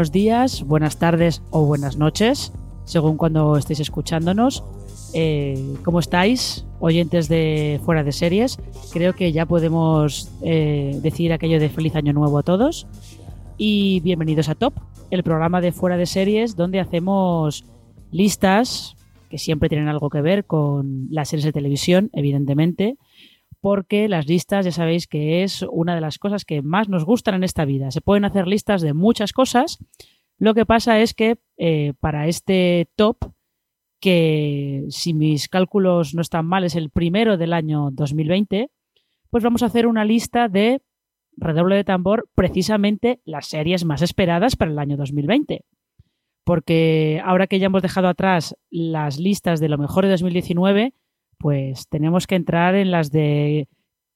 buenos días, buenas tardes o buenas noches, según cuando estéis escuchándonos. Eh, ¿Cómo estáis, oyentes de Fuera de Series? Creo que ya podemos eh, decir aquello de feliz año nuevo a todos. Y bienvenidos a Top, el programa de Fuera de Series donde hacemos listas que siempre tienen algo que ver con las series de televisión, evidentemente, porque las listas ya sabéis que es una de las cosas que más nos gustan en esta vida. Se pueden hacer listas de muchas cosas. Lo que pasa es que eh, para este top, que si mis cálculos no están mal es el primero del año 2020, pues vamos a hacer una lista de redoble de tambor precisamente las series más esperadas para el año 2020. Porque ahora que ya hemos dejado atrás las listas de lo mejor de 2019, pues tenemos que entrar en las de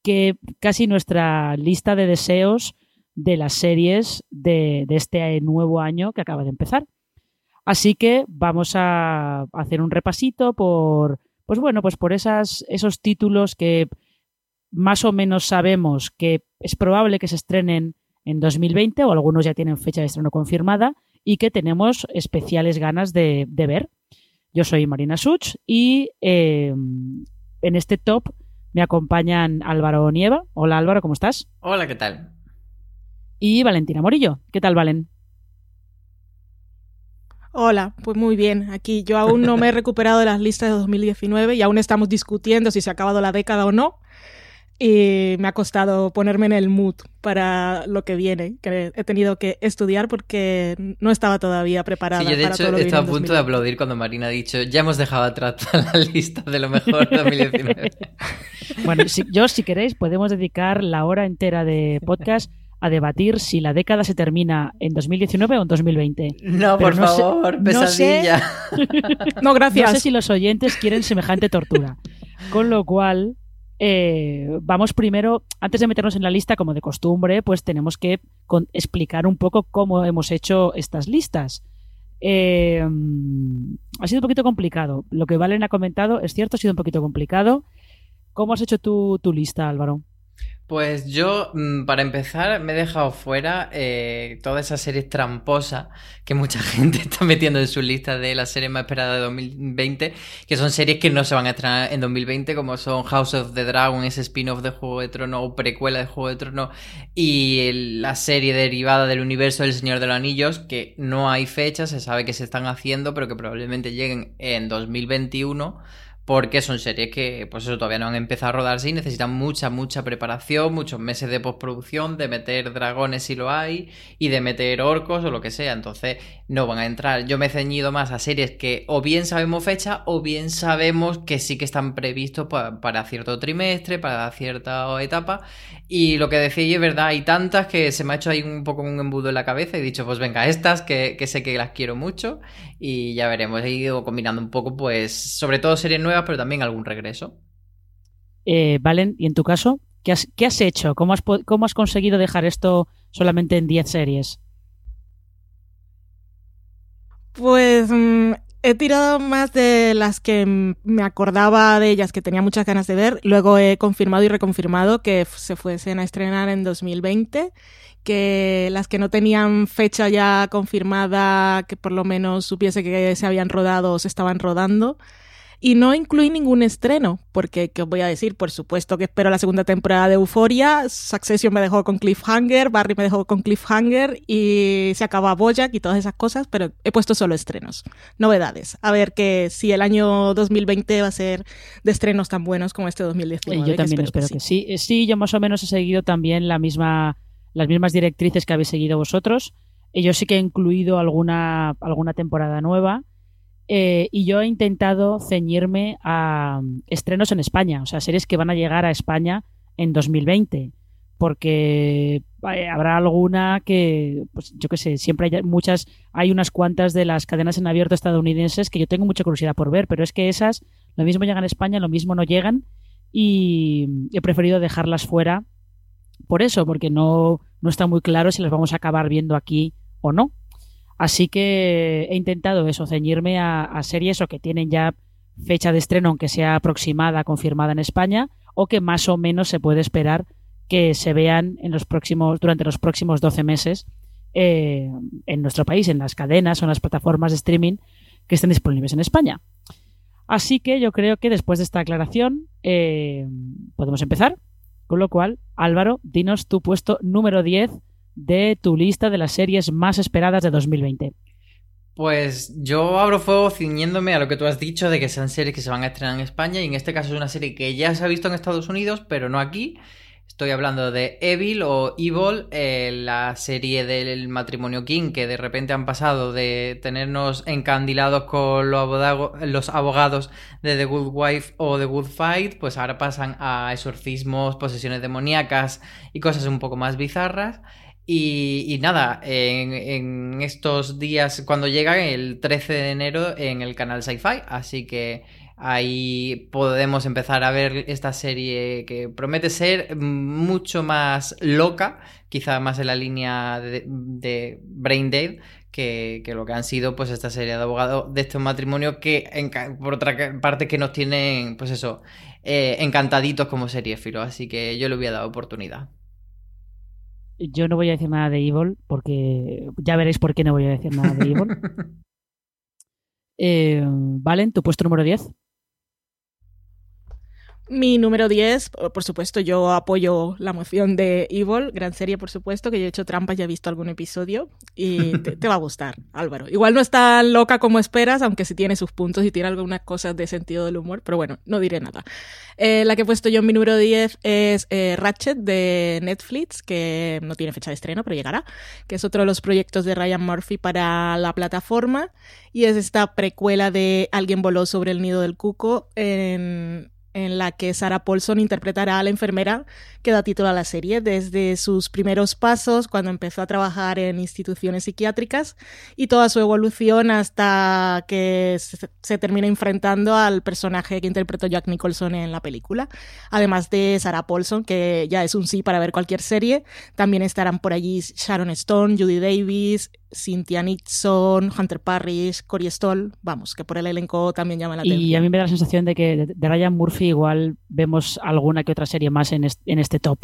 que casi nuestra lista de deseos de las series de, este nuevo año que acaba de empezar. Así que vamos a hacer un repasito por, pues bueno, pues por esos títulos que más o menos sabemos que es probable que se estrenen en 2020 o algunos ya tienen fecha de estreno confirmada y que tenemos especiales ganas de ver. Yo soy Marina Such y eh, en este top me acompañan Álvaro Nieva. Hola Álvaro, ¿cómo estás? Hola, ¿qué tal? Y Valentina Morillo. ¿Qué tal, Valen? Hola, pues muy bien. Aquí yo aún no me he recuperado de las listas de 2019 y aún estamos discutiendo si se ha acabado la década o no y me ha costado ponerme en el mood para lo que viene, que he tenido que estudiar porque no estaba todavía preparada. Sí, yo de para hecho todo lo que estaba a punto de aplaudir cuando Marina ha dicho ya hemos dejado atrás toda la lista de lo mejor de 2019. bueno, si, yo si queréis podemos dedicar la hora entera de podcast a debatir si la década se termina en 2019 o en 2020. No, Pero por no sé- favor, no sé- pesadilla. No, gracias. No sé si los oyentes quieren semejante tortura. Con lo cual, eh, vamos primero, antes de meternos en la lista, como de costumbre, pues tenemos que explicar un poco cómo hemos hecho estas listas. Eh, ha sido un poquito complicado. Lo que Valen ha comentado es cierto, ha sido un poquito complicado. ¿Cómo has hecho tu, tu lista, Álvaro? Pues yo, mm, para empezar, me he dejado fuera eh, toda esa serie tramposa que mucha gente está metiendo en su lista de las series más esperadas de 2020, que son series que no se van a estrenar en 2020, como son House of the Dragon, ese spin-off de Juego de Tronos o precuela de Juego de Tronos, y la serie derivada del universo del Señor de los Anillos, que no hay fecha, se sabe que se están haciendo, pero que probablemente lleguen en 2021 porque son series que, pues eso, todavía no han empezado a rodarse y necesitan mucha, mucha preparación, muchos meses de postproducción, de meter dragones si lo hay, y de meter orcos o lo que sea. Entonces, no van a entrar. Yo me he ceñido más a series que o bien sabemos fecha o bien sabemos que sí que están previstos pa- para cierto trimestre, para cierta etapa. Y lo que decía es verdad, hay tantas que se me ha hecho ahí un poco un embudo en la cabeza y he dicho, pues venga, estas que, que sé que las quiero mucho y ya veremos. He ido combinando un poco, pues, sobre todo series nuevas, pero también algún regreso. Eh, Valen, ¿y en tu caso? ¿Qué has, qué has hecho? ¿Cómo has, ¿Cómo has conseguido dejar esto solamente en 10 series? Pues mm, he tirado más de las que me acordaba de ellas, que tenía muchas ganas de ver. Luego he confirmado y reconfirmado que se fuesen a estrenar en 2020. Que las que no tenían fecha ya confirmada, que por lo menos supiese que se habían rodado o se estaban rodando. Y no incluí ningún estreno, porque, ¿qué os voy a decir? Por supuesto que espero la segunda temporada de Euphoria, Succession me dejó con Cliffhanger, Barry me dejó con Cliffhanger y se acaba Bojack y todas esas cosas, pero he puesto solo estrenos, novedades. A ver que si el año 2020 va a ser de estrenos tan buenos como este 2019. Yo también espero, que, sí. Eh, sí. yo más o menos he seguido también la misma, las mismas directrices que habéis seguido vosotros. Eh, yo sí que he incluido alguna, alguna temporada nueva eh, y yo he intentado ceñirme a mm, estrenos en España, o sea, series que van a llegar a España en 2020, porque habrá alguna que, pues yo qué sé, siempre hay muchas, hay unas cuantas de las cadenas en abierto estadounidenses que yo tengo mucha curiosidad por ver, pero es que esas lo mismo llegan a España, lo mismo no llegan y he preferido dejarlas fuera por eso, porque no, no está muy claro si las vamos a acabar viendo aquí o no. Así que he intentado eso, ceñirme a, series o que tienen ya fecha de estreno, aunque sea aproximada, confirmada en España, o que más o menos se puede esperar que se vean en los próximos, durante los próximos 12 meses eh, en nuestro país, en las cadenas o en las plataformas de streaming que estén disponibles en España. Así que yo creo que después de esta aclaración eh, podemos empezar. Con lo cual, Álvaro, dinos tu puesto número 10 de tu lista de las series más esperadas de 2020. Pues yo abro fuego ciñéndome a lo que tú has dicho de que sean series que se van a estrenar en España y en este caso es una serie que ya se ha visto en Estados Unidos, pero no aquí. Estoy hablando de Evil o Evil, eh, la serie del matrimonio King, que de repente han pasado de tenernos encandilados con los abogados de The Good Wife o The Good Fight, pues ahora pasan a exorcismos, posesiones demoníacas y cosas un poco más bizarras. Y, nada, en, estos días, cuando llega el 13 de enero en el canal Sci-Fi, así que ahí podemos empezar a ver esta serie que promete ser mucho más loca, quizá más en la línea de, Brain Dead, que, lo que han sido pues esta serie de abogados de este matrimonio que por otra parte que nos tienen pues eso eh, encantaditos como serie filo. Así que yo le voy dar oportunidad yo no voy a decir nada de Evil, porque ya veréis por qué no voy a decir nada de Evil. eh, Valen, tu puesto número 10. Mi número 10, por supuesto, yo apoyo la moción de Evil, gran serie, por supuesto, que yo he hecho trampas, ya he visto algún episodio y te, va a gustar, Álvaro. Igual no es tan loca como esperas, aunque sí tiene sus puntos y tiene algunas cosas de sentido del humor, pero bueno, no diré nada. Eh, la que he puesto yo en mi número 10 es eh, Ratchet de Netflix, que no tiene fecha de estreno, pero llegará, que es otro de los proyectos de Ryan Murphy para la plataforma y es esta precuela de Alguien voló sobre el nido del cuco en en la que Sarah Paulson interpretará a la enfermera que da título a la serie, desde sus primeros pasos cuando empezó a trabajar en instituciones psiquiátricas y toda su evolución hasta que se, termina enfrentando al personaje que interpretó Jack Nicholson en la película. Además de Sarah Paulson, que ya es un sí para ver cualquier serie, también estarán por allí Sharon Stone, Judy Davis, Cynthia Nixon, Hunter Parrish, Corey Stoll, vamos, que por el elenco también llama la atención. Y a mí me da la sensación de que de Ryan Murphy igual vemos alguna que otra serie más en este, top.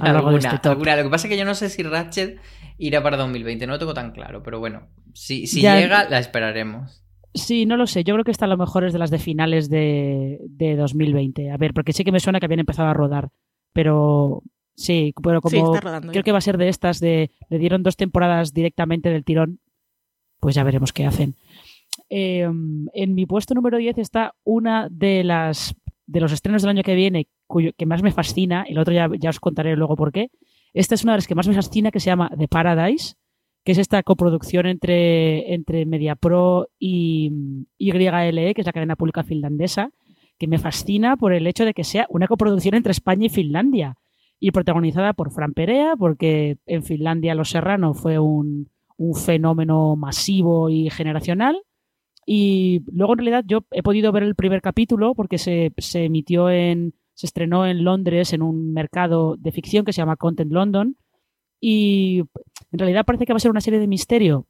alguna, este Lo que pasa es que yo no sé si Ratchet irá para 2020, no lo tengo tan claro, pero bueno, si, llega, la esperaremos. Sí, no lo sé. Yo creo que esta a lo mejor es de las de finales de, de 2020. A ver, porque sí que me suena que habían empezado a rodar, pero Sí, pero como creo que va a ser de estas, de le dieron dos temporadas directamente del tirón, pues ya veremos qué hacen. Em, en mi puesto número 10 está una de las de los estrenos del año que viene cuyo, que más me fascina, el otro ya, ya os contaré luego por qué. Esta es una de las que más me fascina que se llama The Paradise, que es esta coproducción entre, entre MediaPro y YLE, que es la cadena pública finlandesa, que me fascina por el hecho de que sea una coproducción entre España y Finlandia y protagonizada por Fran Perea, porque en Finlandia Los Serrano fue un, fenómeno masivo y generacional. Y luego en realidad yo he podido ver el primer capítulo porque se, emitió en, se estrenó en Londres en un mercado de ficción que se llama Content London. Y en realidad parece que va a ser una serie de misterio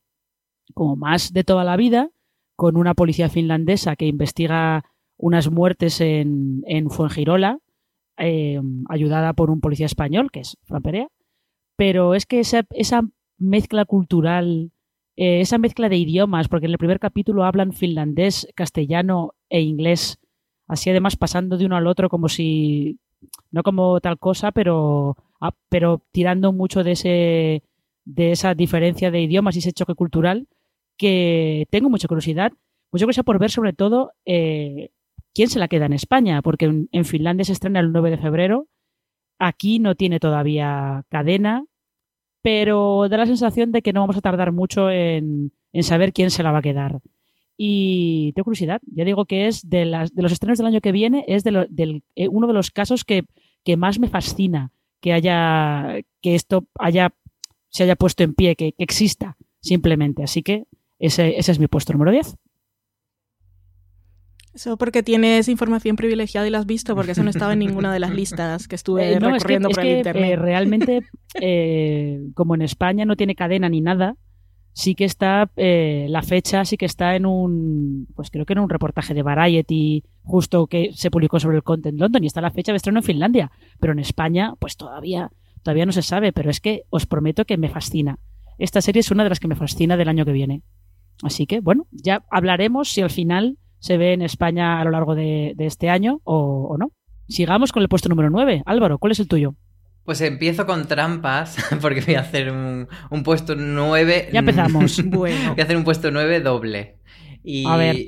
como más de toda la vida, con una policía finlandesa que investiga unas muertes en, en Fuengirola, eh, ayudada por un policía español, que es Fran Perea, pero es que esa, esa mezcla cultural, eh, esa mezcla de idiomas, porque en el primer capítulo hablan finlandés, castellano e inglés así además pasando de uno al otro como si, no como tal cosa, pero, ah, pero tirando mucho de, ese, de esa diferencia de idiomas y ese choque cultural que tengo mucha curiosidad, mucha curiosidad por ver sobre todo eh, quién se la queda en España, porque en, Finlandia se estrena el 9 de febrero, aquí no tiene todavía cadena, pero da la sensación de que no vamos a tardar mucho en, saber quién se la va a quedar. Y tengo curiosidad, ya digo que es de, las, de los estrenos del año que viene, es de del, eh, uno de los casos que, más me fascina que haya, que esto haya, se haya puesto en pie, que, que exista simplemente. Así que ese, ese es mi puesto número 10. Eso porque tienes información privilegiada y la has visto, porque eso no estaba en ninguna de las listas que estuve eh, recorriendo por el internet. Eh, realmente, eh, como en España no tiene cadena ni nada, sí que está, la fecha sí que está en un, pues creo que en un reportaje de Variety, justo que se publicó sobre el Content London, y está la fecha de estreno en Finlandia. Pero en España, pues todavía, todavía no se sabe, pero es que os prometo que me fascina. Esta serie es una de las que me fascina del año que viene. Así que, bueno, ya hablaremos si al final se ve en España a lo largo de, este año o, no. Sigamos con el puesto número 9. Álvaro, ¿cuál es el tuyo? Pues empiezo con trampas, porque voy a hacer un, puesto 9. Ya empezamos. Voy a hacer un puesto 9 doble. Y,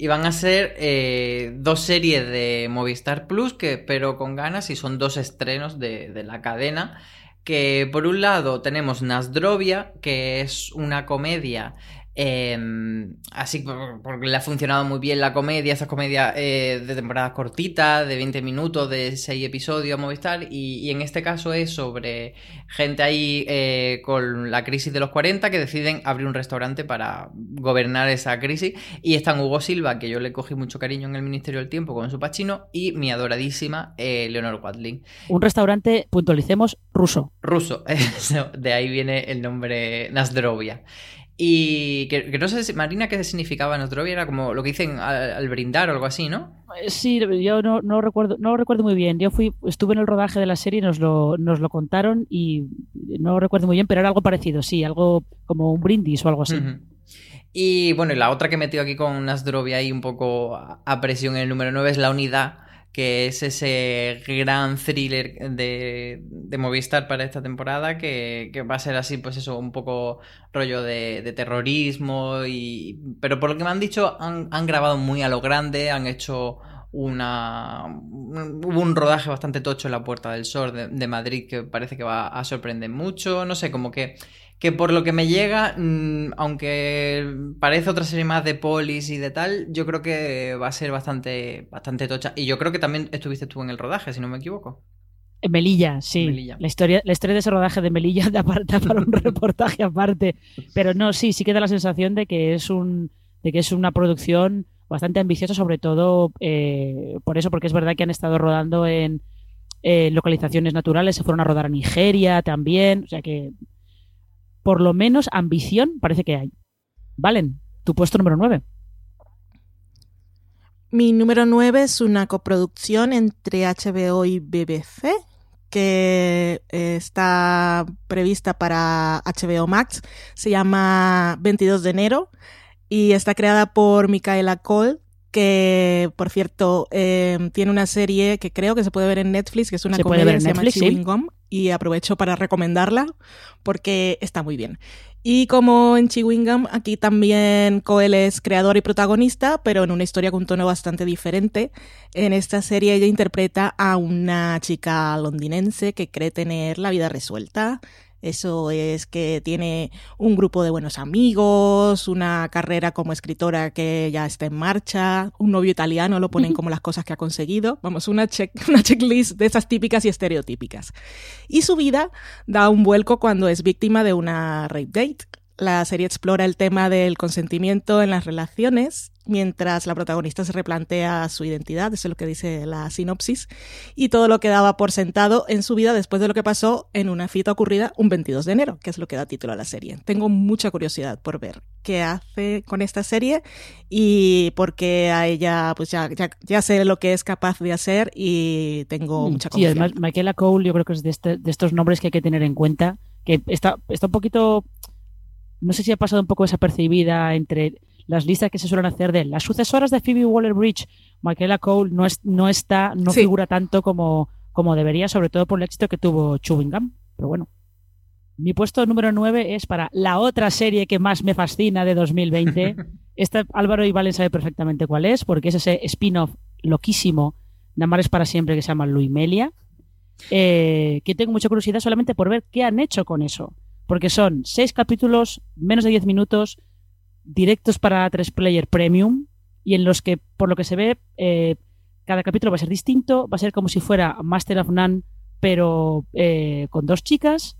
van a ser eh, dos series de Movistar Plus, que pero con ganas, y son dos estrenos de, de la cadena. Que por un lado tenemos Nasdrovia, que es una comedia Em, así porque le ha funcionado muy bien la comedia, esa comedia eh, de temporadas cortitas, de 20 minutos, de 6 episodios Movistar, y, y en este caso es sobre gente ahí eh, con la crisis de los 40 que deciden abrir un restaurante para gobernar esa crisis. Y están Hugo Silva, que yo le cogí mucho cariño en el Ministerio del Tiempo con su pachino, y mi adoradísima eh, Leonor Watling. Un restaurante, puntualicemos, ruso. Ruso, de ahí viene el nombre Nasdrovia. Y que, no sé, Marina, qué significaba Nostrovia, era como lo que dicen al, brindar o algo así, ¿no? Eh, sí, yo no, no, recuerdo, no recuerdo muy bien. Yo fui, estuve en el rodaje de la serie, nos lo, nos lo contaron y no recuerdo muy bien, pero era algo parecido, sí, algo como un brindis o algo así. Y bueno, y la otra que metido aquí con Nasdrovia ahí un poco a presión en el número 9 es la unidad, que es ese gran thriller de, Movistar para esta temporada, que, va a ser así, pues eso, un poco rollo de, terrorismo, y pero por lo que me han dicho, han, grabado muy a lo grande, han hecho una hubo un rodaje bastante tocho en la Puerta del Sol de, de Madrid que parece que va a sorprender mucho, no sé, como que que por lo que me llega, mm, aunque parece otra serie más de polis y de tal, yo creo que va a ser bastante, bastante tocha. Y yo creo que también estuviste tú en el rodaje, si no me equivoco. En Melilla, sí. La, historia, la historia de ese rodaje de Melilla da para, para un reportaje aparte. Pero no, sí, sí que da la sensación de que es un, de que es una producción bastante ambiciosa, sobre todo eh, por eso, porque es verdad que han estado rodando en localizaciones naturales, se fueron a rodar a Nigeria también, o sea que por lo menos ambición parece que hay. Valen, tu puesto número 9. Mi número 9 es una coproducción entre HBO y BBC que eh, está prevista para HBO Max. Se llama 22 de enero y está creada por Micaela Cole, que por cierto eh, tiene una serie que creo que se puede ver en Netflix, que es una comedia que se Netflix, llama y aprovecho para recomendarla porque está muy bien. Y como en Chewingham, aquí también Coel es creador y protagonista, pero en una historia con un tono bastante diferente. En esta serie ella interpreta a una chica londinense que cree tener la vida resuelta, eso es que tiene un grupo de buenos amigos, una carrera como escritora que ya está en marcha, un novio italiano, lo ponen como las cosas que ha conseguido. Vamos, una, check, una checklist de esas típicas y estereotípicas. Y su vida da un vuelco cuando es víctima de una rape date. La serie explora el tema del consentimiento en las relaciones mientras la protagonista se replantea su identidad, eso es lo que dice la sinopsis, y todo lo que daba por sentado en su vida después de lo que pasó en una cita ocurrida un 22 de enero, que es lo que da título a la serie. Tengo mucha curiosidad por ver qué hace con esta serie y porque a ella pues ya, ya, sé lo que es capaz de hacer y tengo mm, mucha confianza. Sí, además Michaela Cole yo creo que es de, este, de estos nombres que hay que tener en cuenta, que está, está un poquito no sé si ha pasado un poco desapercibida entre las listas que se suelen hacer de las sucesoras de Phoebe Waller-Bridge, Michaela Cole no, es, no está, no figura tanto como, como debería, sobre todo por el éxito que tuvo Chewing Gum. Pero bueno. Mi puesto número 9 es para la otra serie que más me fascina de 2020. Esta Álvaro y Valen sabe perfectamente cuál es, porque es ese spin-off loquísimo de Amares para siempre que se llama Luimelia. Eh, que tengo mucha curiosidad solamente por ver qué han hecho con eso. Porque son seis capítulos, menos de 10 minutos, directos para 3 Player Premium, y en los que, por lo que se ve, eh, cada capítulo va a ser distinto, va a ser como si fuera Master of None, pero eh, con dos chicas.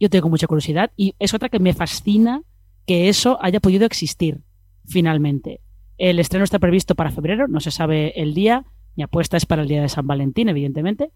Yo tengo mucha curiosidad y es otra que me fascina que eso haya podido existir finalmente. El estreno está previsto para febrero, no se sabe el día. Mi apuesta es para el día de San Valentín, evidentemente.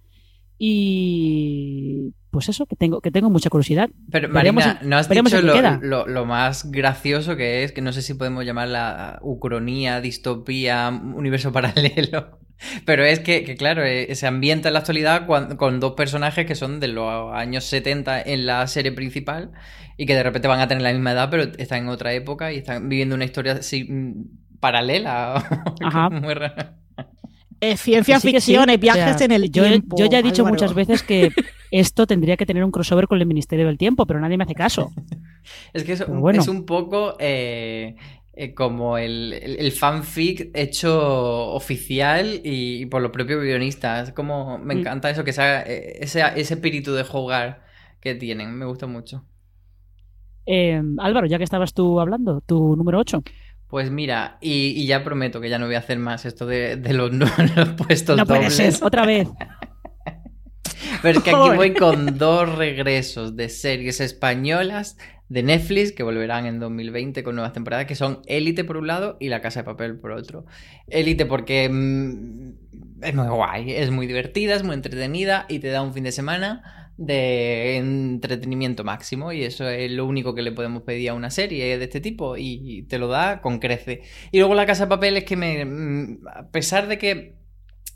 Y pues eso, que tengo, que tengo mucha curiosidad. Pero Marina, no has dicho lo, lo, más gracioso que es, que no sé si podemos llamarla ucronía, distopía, universo paralelo. Pero es que, claro, eh, se ambienta en la actualidad con, dos personajes que son de los años 70 en la serie principal y que de repente van a tener la misma edad, pero están en otra época y están viviendo una historia así, mm, paralela. Ajá. Muy ciencia ficción, viajes en el yo, tiempo. Yo ya he dicho muchas veces que esto tendría que tener un crossover con el Ministerio del Tiempo, pero nadie me hace caso. es que es, es un poco eh, eh, como el, fanfic hecho oficial y, por los propios guionistas. Como me mm. encanta eso, que sea eh, ese, ese espíritu de jugar que tienen. Me gusta mucho. Álvaro, ya que estabas tú hablando, tu número 8. Pues mira, y, ya prometo que ya no voy a hacer más esto de, los, los, puestos no Puede ser, otra vez. Pero es que aquí voy con dos regresos de series españolas de Netflix que volverán en 2020 con nuevas temporadas, que son Élite por un lado y La Casa de Papel por otro. Élite porque mm, es muy guay, es muy divertida, es muy entretenida y te da un fin de semana de entretenimiento máximo y eso es lo único que le podemos pedir a una serie de este tipo y te lo da con crece. Y luego la casa de papel es que me, mm, a pesar de que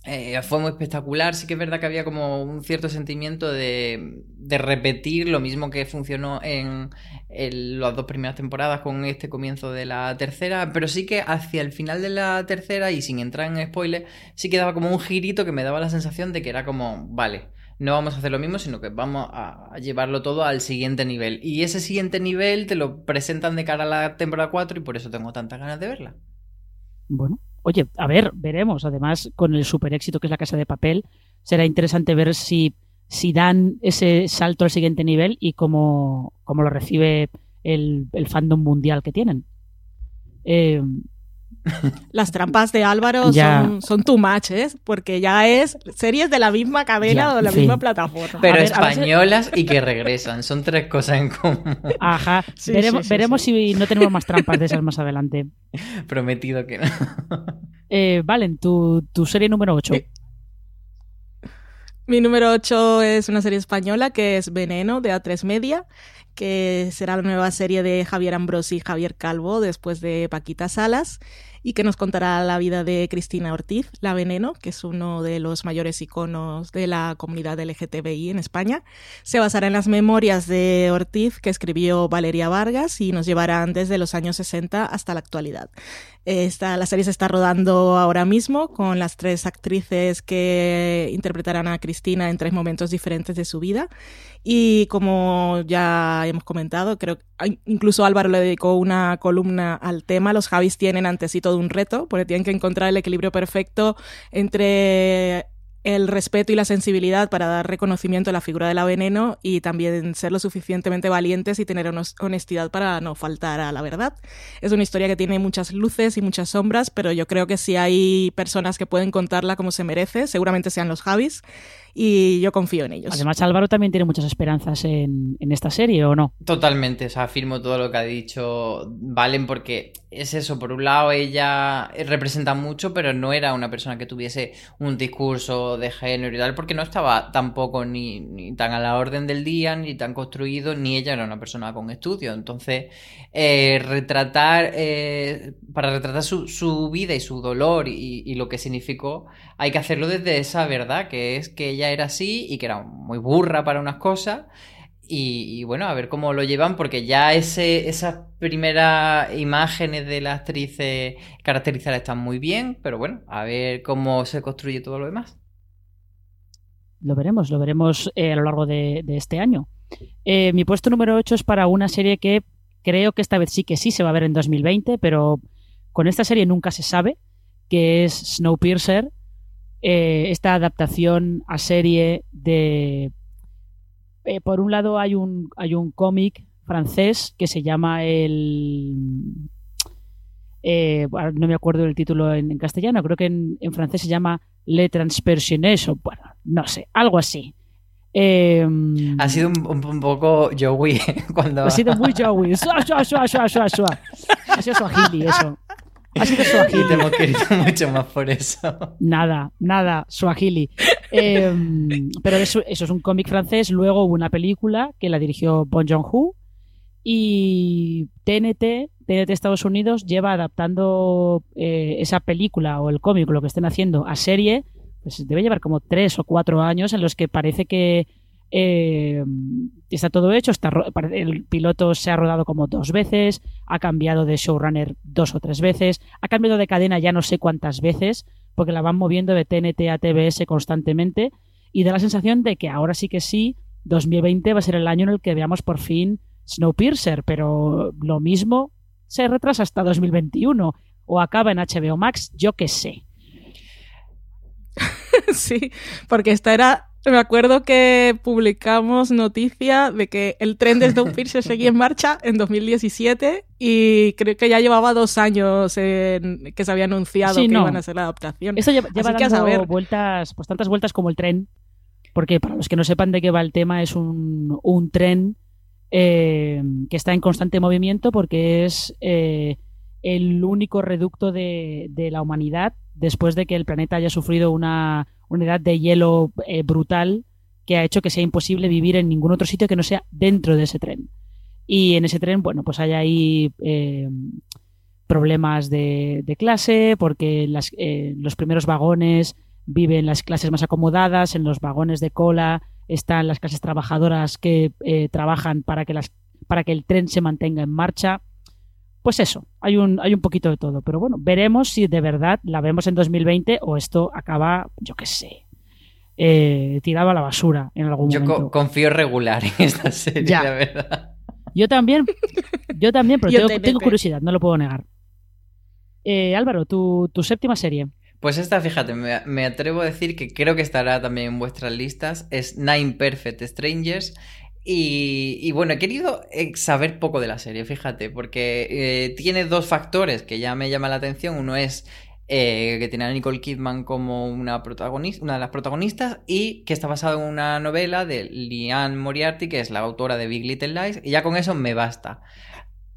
eh, fue muy espectacular, sí que es verdad que había como un cierto sentimiento de, de repetir lo mismo que funcionó en, en, las dos primeras temporadas con este comienzo de la tercera, pero sí que hacia el final de la tercera y sin entrar en spoilers, sí que daba como un girito que me daba la sensación de que era como, vale, no vamos a hacer lo mismo, sino que vamos a llevarlo todo al siguiente nivel. Y ese siguiente nivel te lo presentan de cara a la temporada 4 y por eso tengo tantas ganas de verla. Bueno, oye, a ver, veremos. Además, con el super éxito que es la Casa de Papel, será interesante ver si, si dan ese salto al siguiente nivel y cómo, cómo lo recibe el, el fandom mundial que tienen. Eh, las trampas de Álvaro son, son too much, ¿eh? Porque ya es series de la misma cadena o de la misma plataforma. Pero españolas y que regresan. Son tres cosas en común. Ajá. veremos, si no tenemos más trampas de esas más adelante. Prometido que no. Eh, Valen, tu, tu serie número 8. Mi número 8 es una serie española que es Veneno de A3 Media que será la nueva serie de Javier Ambrosi y Javier Calvo después de Paquita Salas y que nos contará la vida de Cristina Ortiz, la Veneno, que es uno de los mayores iconos de la comunidad LGTBI en España. Se basará en las memorias de Ortiz que escribió Valeria Vargas y nos llevarán desde los años 60 hasta la actualidad. Esta, la serie se está rodando ahora mismo con las tres actrices que interpretarán a Cristina en tres momentos diferentes de su vida. Y como ya hemos comentado, creo que incluso Álvaro le dedicó una columna al tema. Los Javis tienen ante sí todo un reto, porque tienen que encontrar el equilibrio perfecto entre el respeto y la sensibilidad para dar reconocimiento a la figura de la veneno y también ser lo suficientemente valientes y tener honestidad para no faltar a la verdad. Es una historia que tiene muchas luces y muchas sombras, pero yo creo que si hay personas que pueden contarla como se merece, seguramente sean los Javis y yo confío en ellos. Además, Álvaro también tiene muchas esperanzas en, esta serie, ¿o no? Totalmente, o sea, afirmo todo lo que ha dicho Valen porque es eso, por un lado ella representa mucho, pero no era una persona que tuviese un discurso de género y tal, porque no estaba tampoco ni, tan a la orden del día, ni tan construido, ni ella era una persona con estudio. Entonces, eh, retratar, eh, para retratar su, vida y su dolor y lo que significó, hay que hacerlo desde esa verdad, que es que ella era así y que era muy burra para unas cosas Y, bueno, a ver cómo lo llevan, porque ya ese, esas primeras imágenes de la actriz eh, caracterizadas están muy bien, pero bueno, a ver cómo se construye todo lo demás. Lo veremos, lo veremos eh, a lo largo de, este año. Eh, mi puesto número 8 es para una serie que creo que esta vez sí que sí se va a ver en 2020, pero con esta serie nunca se sabe, que es Snowpiercer, esta adaptación a serie de eh, por un lado hay un, hay un cómic francés que se llama el... Eh, no me acuerdo del título en, castellano, creo que en, francés se llama Le Transpersiones o bueno, no sé, algo así. Em, ha sido un, poco Joey cuando... Ha sido muy Joey. Ha sido Swahili eso. Ha sido Swahili. te hemos querido mucho más por eso. Nada, nada, Swahili. Em, pero eso, eso, es un cómic francés. Luego hubo una película que la dirigió Bon Joon-ho. Y TNT, TNT Estados Unidos, lleva adaptando eh, esa película o el cómic, lo que estén haciendo, a serie. Pues debe llevar como tres o cuatro años en los que parece que eh, está todo hecho, el piloto se ha rodado como dos veces, ha cambiado de showrunner dos o tres veces, ha cambiado de cadena ya no sé cuántas veces, porque la van moviendo de TNT a TBS constantemente, y da la sensación de que ahora sí que sí, 2020 va a ser el año en el que veamos por fin Snowpiercer, pero lo mismo se retrasa hasta 2021 o acaba en HBO Max, yo qué sé. sí, porque esta era me acuerdo que publicamos noticia de que el tren de Snowpiercer seguía en marcha en 2017 y creo que ya llevaba dos años que se había anunciado que iban a hacer la adaptación. Eso lleva, dando vueltas, pues tantas vueltas como el tren, porque para los que no sepan de qué va el tema, es un, tren eh, que está en constante movimiento porque es eh, el único reducto de, de la humanidad después de que el planeta haya sufrido una una edad de hielo eh, brutal que ha hecho que sea imposible vivir en ningún otro sitio que no sea dentro de ese tren. Y en ese tren, bueno, pues hay ahí eh, problemas de, clase, porque las, eh, los primeros vagones viven las clases más acomodadas, en los vagones de cola están las clases trabajadoras que trabajan para que, las, para que el tren se mantenga en marcha. Pues eso, hay un, hay un poquito de todo. Pero bueno, veremos si de verdad la vemos en 2020 o esto acaba, yo qué sé, eh, tirado a la basura en algún momento. Yo confío regular en esta serie, la verdad. Yo también, yo también, pero tengo, curiosidad, no lo puedo negar. Eh, Álvaro, tu, séptima serie. Pues esta, fíjate, me, me, atrevo a decir que creo que estará también en vuestras listas. Es Nine Perfect Strangers. Y, bueno, he querido eh, saber poco de la serie, fíjate, porque eh, tiene dos factores que ya me llaman la atención. Uno es eh, que tiene a Nicole Kidman como una, protagonista, una de las protagonistas y que está basado en una novela de Liane Moriarty, que es la autora de Big Little Lies, y ya con eso me basta.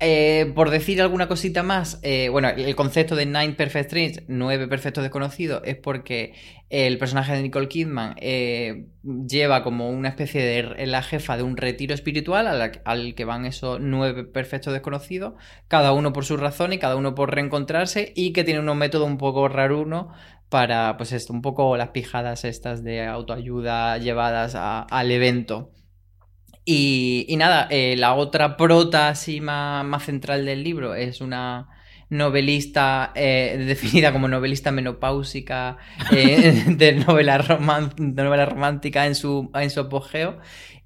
Eh, por decir alguna cosita más, eh, bueno, el concepto de Nine Perfect Strangers, nueve perfectos desconocidos, es porque el personaje de Nicole Kidman eh, lleva como una especie de la jefa de un retiro espiritual al, que van esos nueve perfectos desconocidos, cada uno por su razón y cada uno por reencontrarse, y que tiene un método un poco raruno para, pues esto, un poco las pijadas estas de autoayuda llevadas al evento. Y, nada, eh, la otra prota así más, central del libro es una novelista eh, definida como novelista menopáusica eh, de, novela romántica en su, en su apogeo.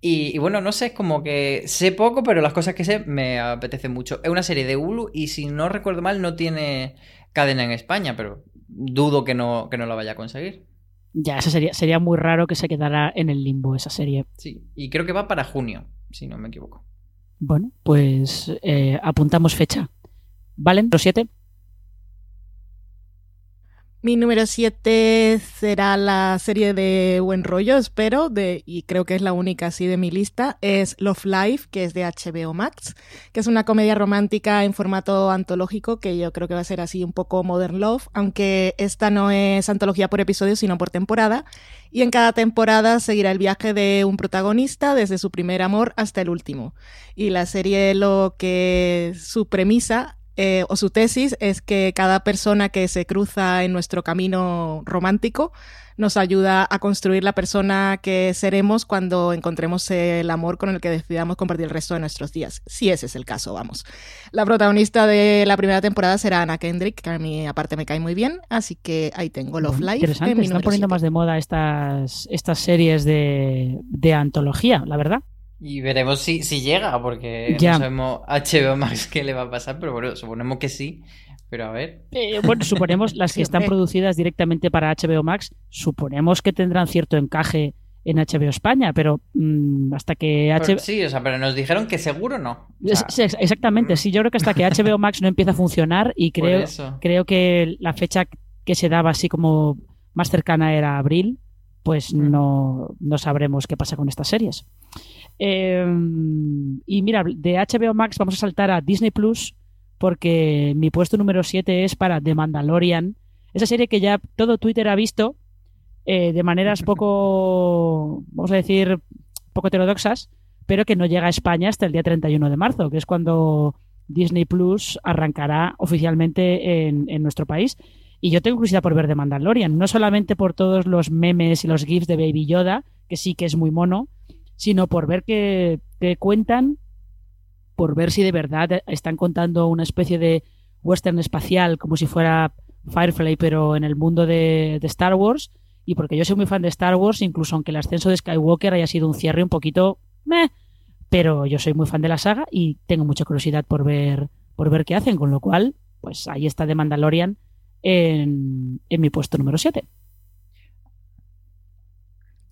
Y, bueno, no sé, es como que sé poco, pero las cosas que sé me apetece mucho. Es una serie de Hulu y si no recuerdo mal no tiene cadena en España, pero dudo que no, que no la vaya a conseguir. Ya, eso sería, sería muy raro que se quedara en el limbo esa serie. Sí, y creo que va para junio, si no me equivoco. Bueno, pues eh, apuntamos fecha. ¿Valen? ¿Los siete? Mi número 7 será la serie de Buen Rollo, espero, y creo que es la única así de mi lista, es Love Life, que es de HBO Max, que es una comedia romántica en formato antológico, que yo creo que va a ser así un poco Modern Love, aunque esta no es antología por episodio, sino por temporada, y en cada temporada seguirá el viaje de un protagonista desde su primer amor hasta el último. Y la serie lo que su premisa eh, o su tesis es que cada persona que se cruza en nuestro camino romántico nos ayuda a construir la persona que seremos cuando encontremos el amor con el que decidamos compartir el resto de nuestros días. Si ese es el caso, vamos. La protagonista de la primera temporada será Anna Kendrick, que a mí aparte me cae muy bien, así que ahí tengo Love Life. Interesante, están poniendo más de moda estas, estas series de, de antología, la verdad. Y veremos si, si llega, porque no sabemos HBO Max qué le va a pasar, pero bueno, suponemos que sí. Pero a ver. Eh, bueno, suponemos las que están producidas directamente para HBO Max, suponemos que tendrán cierto encaje en HBO España, pero mm, hasta que HBO... sí, o sea, pero nos dijeron que seguro no. exactamente, sí, yo creo que hasta que HBO Max no empiece a funcionar y creo, creo que la fecha que se daba así como más cercana era abril, pues mm. no, no sabremos qué pasa con estas series. Em, y mira, de HBO Max vamos a saltar a Disney Plus porque mi puesto número 7 es para The Mandalorian, esa serie que ya todo Twitter ha visto eh, de maneras poco, vamos a decir, poco heterodoxas, pero que no llega a España hasta el día 31 de marzo, que es cuando Disney Plus arrancará oficialmente en, en nuestro país. Y yo tengo curiosidad por ver The Mandalorian, no solamente por todos los memes y los GIFs de Baby Yoda, que sí que es muy mono, sino por ver que, cuentan, por ver si de verdad están contando una especie de western espacial, como si fuera Firefly, pero en el mundo de, Star Wars. Y porque yo soy muy fan de Star Wars, incluso aunque el ascenso de Skywalker haya sido un cierre un poquito meh, pero yo soy muy fan de la saga y tengo mucha curiosidad por ver, por ver qué hacen, con lo cual, pues ahí está The Mandalorian en, en mi puesto número 7.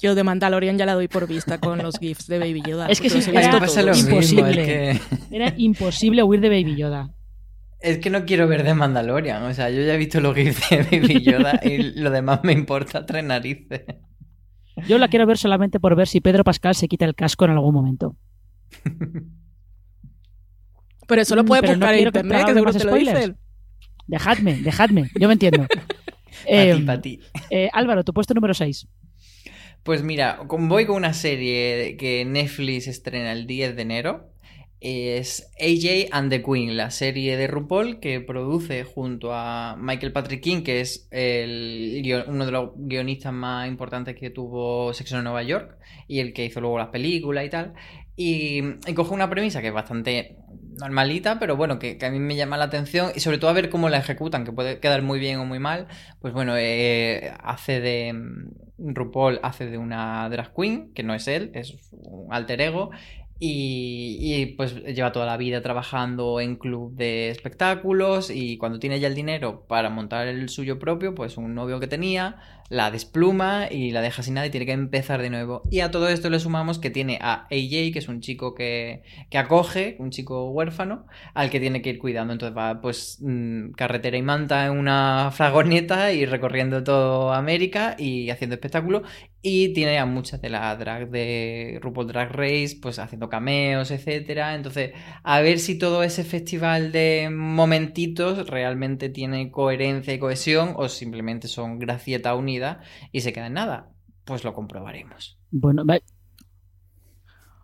Yo de Mandalorian ya la doy por vista con los GIFs de Baby Yoda. Es que sí, era imposible. Era imposible huir de Baby Yoda. Es que no quiero ver de Mandalorian. O sea, yo ya he visto los GIFs de Baby Yoda y lo demás me importa tres narices. Yo la quiero ver solamente por ver si Pedro Pascal se quita el casco en algún momento. Pero eso lo puede buscar no en internet, que seguro te lo dicen. Dejadme, dejadme, yo me entiendo. eh, Eh, Álvaro, tu puesto número 6. Pues mira, voy con una serie que Netflix estrena el 10 de enero. Es AJ and the Queen, la serie de RuPaul que produce junto a Michael Patrick King, que es uno de los guionistas más importantes que tuvo Sexo en Nueva York y el que hizo luego las películas y tal. Y, coge una premisa que es bastante normalita, pero bueno, que, a mí me llama la atención y sobre todo a ver cómo la ejecutan, que puede quedar muy bien o muy mal. Pues bueno, eh, hace de RuPaul hace de una drag queen, que no es él, es un alter ego, y, pues lleva toda la vida trabajando en club de espectáculos y cuando tiene ya el dinero para montar el suyo propio, pues un novio que tenía la despluma y la deja sin nada y tiene que empezar de nuevo. Y a todo esto le sumamos que tiene a AJ, que es un chico que, acoge, un chico huérfano, al que tiene que ir cuidando. Entonces va pues mm, carretera y manta en una fragoneta y recorriendo toda América y haciendo espectáculo. Y tiene a muchas de la drag de RuPaul Drag Race, pues haciendo cameos, etcétera. Entonces, a ver si todo ese festival de momentitos realmente tiene coherencia y cohesión o simplemente son gracieta unida y se queda en nada. Pues lo comprobaremos. Bueno,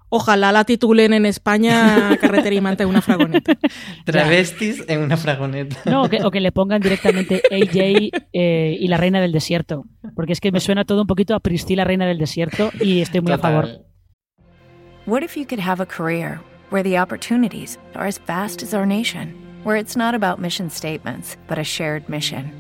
Ojalá la titulen en España Carretera y Manta en una fragoneta. Travestis en una fragoneta. No, o que, le pongan directamente AJ eh, y la Reina del Desierto. Porque es que me suena todo un poquito a Priscila Reina del Desierto y estoy muy a favor. What if you could have a career where the opportunities are as vast as our nation? Where it's not about mission statements, but a shared mission.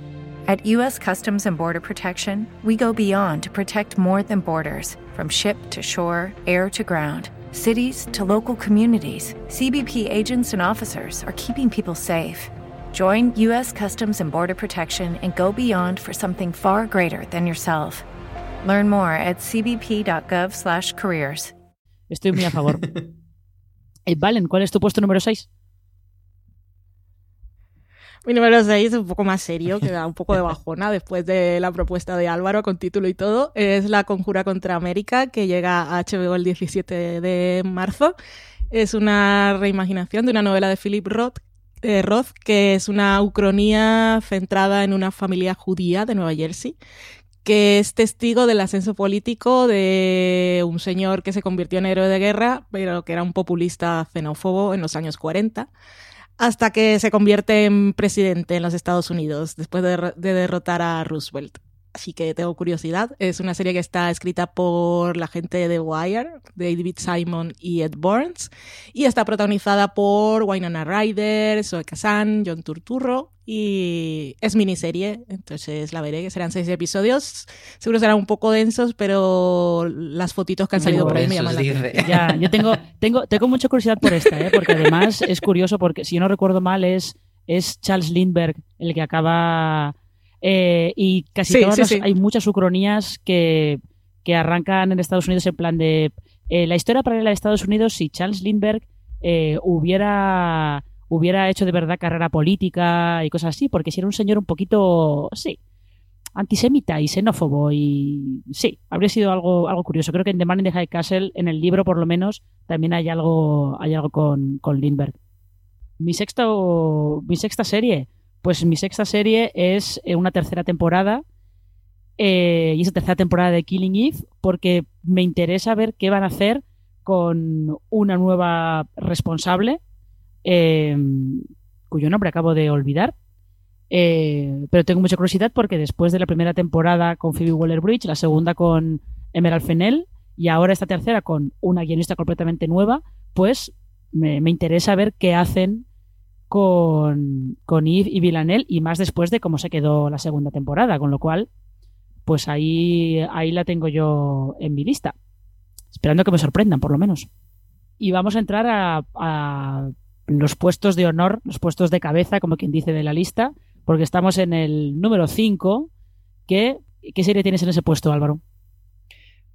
At U.S. Customs and Border Protection, we go beyond to protect more than borders from ship to shore, air to ground cities to local communities, CBP agents and officers are keeping people safe. Join U.S. Customs and Border Protection and go beyond for something far greater than yourself. Learn more at cbp.gov/careers. Estoy muy a favor. eh, Valen, ¿cuál es tu puesto número 6? Mi número 6 es un poco más serio, que da un poco de bajona después de la propuesta de Álvaro con título y todo. Es La Conjura contra América, que llega a HBO el 17 de marzo. Es una reimaginación de una novela de Philip Roth, eh, Roth, que es una ucronía centrada en una familia judía de Nueva Jersey, que es testigo del ascenso político de un señor que se convirtió en héroe de guerra, pero que era un populista xenófobo en los años 40 hasta que se convierte en presidente en los Estados Unidos después de, de derrotar a Roosevelt así que tengo curiosidad. Es una serie que está escrita por la gente de Wire, David Simon y Ed Burns, y está protagonizada por Wynonna Ryder, Zoe Kazan, John Turturro, y es miniserie, entonces la veré, que serán seis episodios. Seguro serán un poco densos, pero las fotitos que han salido por ahí me llaman la atención. Ya, yo tengo, tengo, tengo mucha curiosidad por esta, ¿eh? porque además es curioso, porque si yo no recuerdo mal, es, es Charles Lindbergh el que acaba eh, y casi todas hay muchas ucronías que, que, arrancan en Estados Unidos en plan de eh, la historia paralela de Estados Unidos si Charles Lindbergh eh, hubiera hubiera hecho de verdad carrera política y cosas así, porque si era un señor un poquito, sí, antisemita y xenófobo y sí, habría sido algo, algo curioso. Creo que en The Man in the High Castle, en el libro por lo menos, también hay algo, hay algo con, con Lindbergh. Mi, sexto, mi sexta serie, pues mi sexta serie es eh, una tercera temporada. Eh, y esa tercera temporada de Killing Eve, porque me interesa ver qué van a hacer con una nueva responsable, em, cuyo nombre acabo de olvidar. Eh, pero tengo mucha curiosidad porque después de la primera temporada con Phoebe Waller-Bridge, la segunda con Emerald Fennell y ahora esta tercera con una guionista completamente nueva, pues me, me interesa ver qué hacen con, con Yves y Villanelle y más después de cómo se quedó la segunda temporada, con lo cual, pues ahí, ahí la tengo yo en mi lista, esperando que me sorprendan por lo menos. Y vamos a entrar a, a los puestos de honor, los puestos de cabeza, como quien dice de la lista, porque estamos en el número 5. ¿Qué, ¿Qué serie tienes en ese puesto, Álvaro?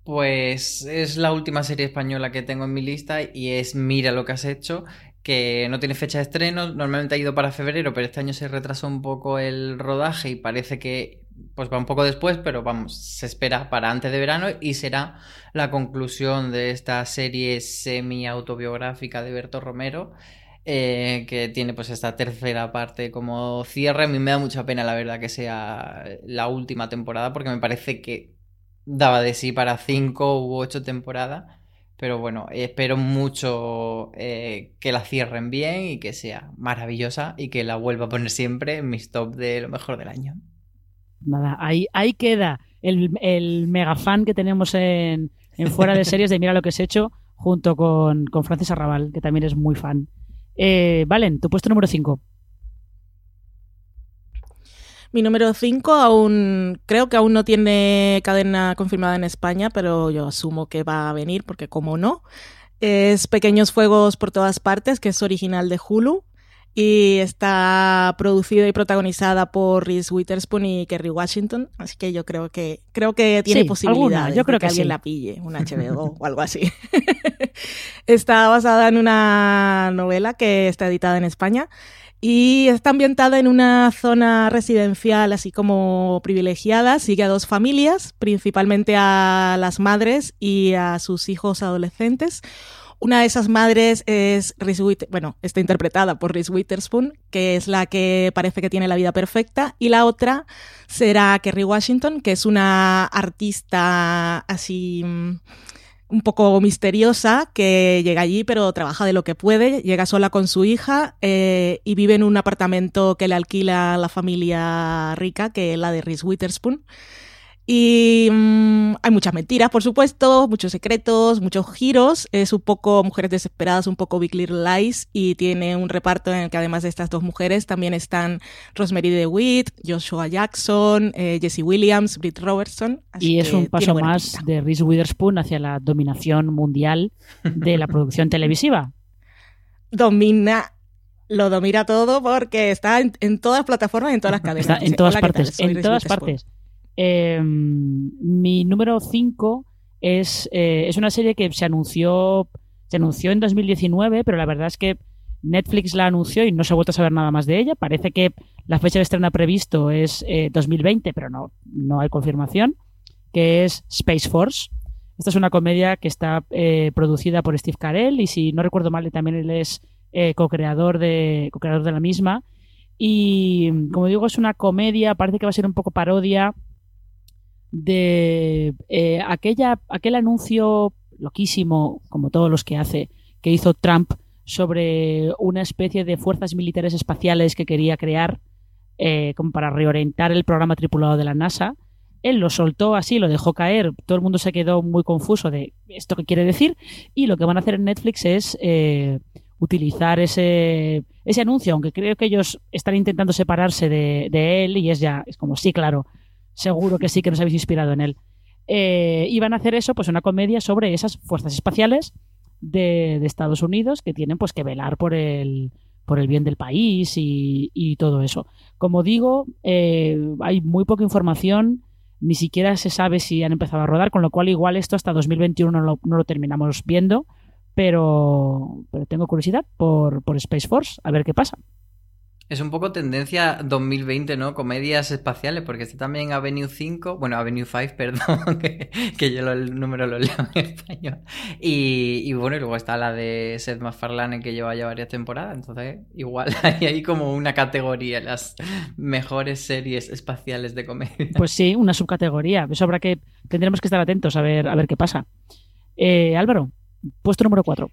Pues es la última serie española que tengo en mi lista y es Mira lo que has hecho, que no tiene fecha de estreno, normalmente ha ido para febrero, pero este año se retrasó un poco el rodaje y parece que pues va un poco después, pero vamos, se espera para antes de verano y será la conclusión de esta serie semi autobiográfica de Berto Romero. Eh, que tiene pues esta tercera parte como cierre. A mí me da mucha pena, la verdad, que sea la última temporada, porque me parece que daba de sí para cinco u ocho temporadas. Pero bueno, espero mucho eh, que la cierren bien y que sea maravillosa y que la vuelva a poner siempre en mis top de lo mejor del año. Nada, ahí, ahí queda el, el mega fan que tenemos en, Fuera de Series de Mira lo que he hecho, junto con, con Francis Arrabal, que también es muy fan. Eh, Valen, tu puesto número 5. Mi número 5 aún creo que aún no tiene cadena confirmada en España, pero yo asumo que va a venir porque como no. Es Pequeños Fuegos por todas partes, que es original de Hulu y está producida y protagonizada por Reese Witherspoon y Kerry Washington, así que yo creo que creo que tiene posibilidades yo creo de que, alguien la pille, un HBO o algo así. está basada en una novela que está editada en España y está ambientada en una zona residencial así como privilegiada. Sigue a dos familias, principalmente a las madres y a sus hijos adolescentes. Una de esas madres es Reese bueno, está interpretada por Reese Witherspoon, que es la que parece que tiene la vida perfecta, y la otra será Kerry Washington, que es una artista así mm, un poco misteriosa que llega allí pero trabaja de lo que puede, llega sola con su hija eh, y vive en un apartamento que le alquila la familia rica, que es la de Reese Witherspoon. Y mm, hay muchas mentiras, por supuesto, muchos secretos, muchos giros. Es un poco Mujeres Desesperadas, un poco Big Little Lies. Y tiene un reparto en el que además de estas dos mujeres también están Rosemary DeWitt, Joshua Jackson, eh, Jesse Williams, Britt Robertson. y es un paso más de Reese Witherspoon hacia la dominación mundial de la producción televisiva. Domina lo domina todo porque está en, todas las plataformas, en todas las cadenas. Está en todas partes, en todas partes. Em, mi número 5 es, eh, es una serie que se anunció, se anunció en 2019, pero la verdad es que Netflix la anunció y no se ha vuelto a saber nada más de ella. Parece que la fecha de estreno previsto es 2020, eh, pero no, no hay confirmación, que es Space Force. Esta es una comedia que está eh, producida por Steve Carell y si no recuerdo mal también él es co-creador de, co-creador de la misma. Y como digo, es una comedia, parece que va a ser un poco parodia de eh, aquella, aquel anuncio loquísimo, como todos los que hace, que hizo Trump sobre una especie de fuerzas militares espaciales que quería crear eh, como para reorientar el programa tripulado de la NASA. Él lo soltó así, lo dejó caer, todo el mundo se quedó muy confuso de esto que quiere decir y lo que van a hacer en Netflix es eh, utilizar ese, ese anuncio, aunque creo que ellos están intentando separarse de, él y es ya, es como, sí, claro, seguro que sí que nos habéis inspirado en él. Eh, y a hacer eso, pues una comedia sobre esas fuerzas espaciales de, Estados Unidos que tienen pues que velar por el, por el bien del país y, todo eso. Como digo, eh, hay muy poca información, ni siquiera se sabe si han empezado a rodar, con lo cual igual esto hasta 2021 no lo terminamos viendo pero, pero tengo curiosidad por, por Space Force, a ver qué pasa. Es un poco tendencia 2020, ¿no? Comedias espaciales, porque está también Avenue 5, bueno, Avenue 5, perdón, que, yo el número lo leo en español. Y, bueno, y luego está la de Seth MacFarlane, que lleva ya varias temporadas, entonces igual hay ahí como una categoría, las mejores series espaciales de comedia. Pues sí, una subcategoría. Eso habrá que, tendremos que estar atentos a ver, a ver qué pasa. Eh, Álvaro, Puesto número 4.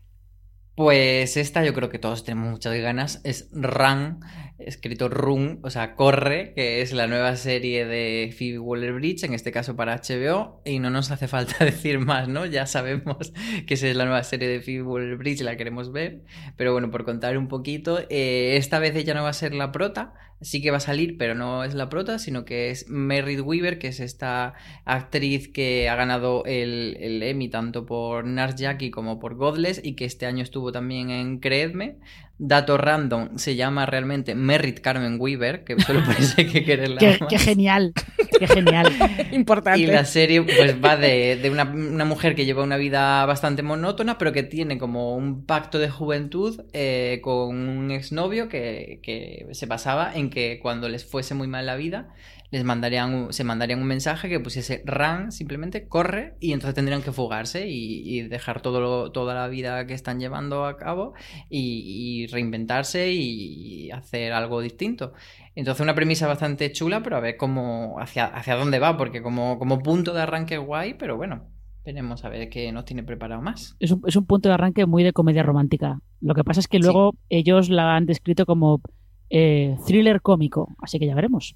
Pues esta yo creo que todos tenemos muchas ganas. Es Run, escrito Run, o sea, Corre, que es la nueva serie de Phoebe Waller-Bridge, en este caso para HBO, y no nos hace falta decir más, ¿no? Ya sabemos que esa es la nueva serie de Phoebe Waller-Bridge y la queremos ver. Pero bueno, por contar un poquito, eh, esta vez ella no va a ser la prota, sí que va a salir, pero no es la prota, sino que es Merritt Weaver, que es esta actriz que ha ganado el, el Emmy tanto por Nars Jackie como por Godless y que este año estuvo también en Creedme. Dato random, se llama realmente Merritt Carmen Weaver, que solo parece que quererla qué, qué, genial, qué genial. Importante. Y la serie pues va de, de una, una, mujer que lleva una vida bastante monótona, pero que tiene como un pacto de juventud eh, con un exnovio que, que se basaba en que cuando les fuese muy mal la vida, les mandarían, se mandarían un mensaje que pusiese run, simplemente corre, y entonces tendrían que fugarse y, dejar todo toda la vida que están llevando a cabo y, reinventarse y hacer algo distinto. Entonces una premisa bastante chula, pero a ver cómo, hacia, hacia dónde va, porque como, como punto de arranque guay, pero bueno, Veremos a ver qué nos tiene preparado más. Es un, es un, punto de arranque muy de comedia romántica. Lo que pasa es que luego ellos la han descrito como eh, thriller cómico, así que ya veremos.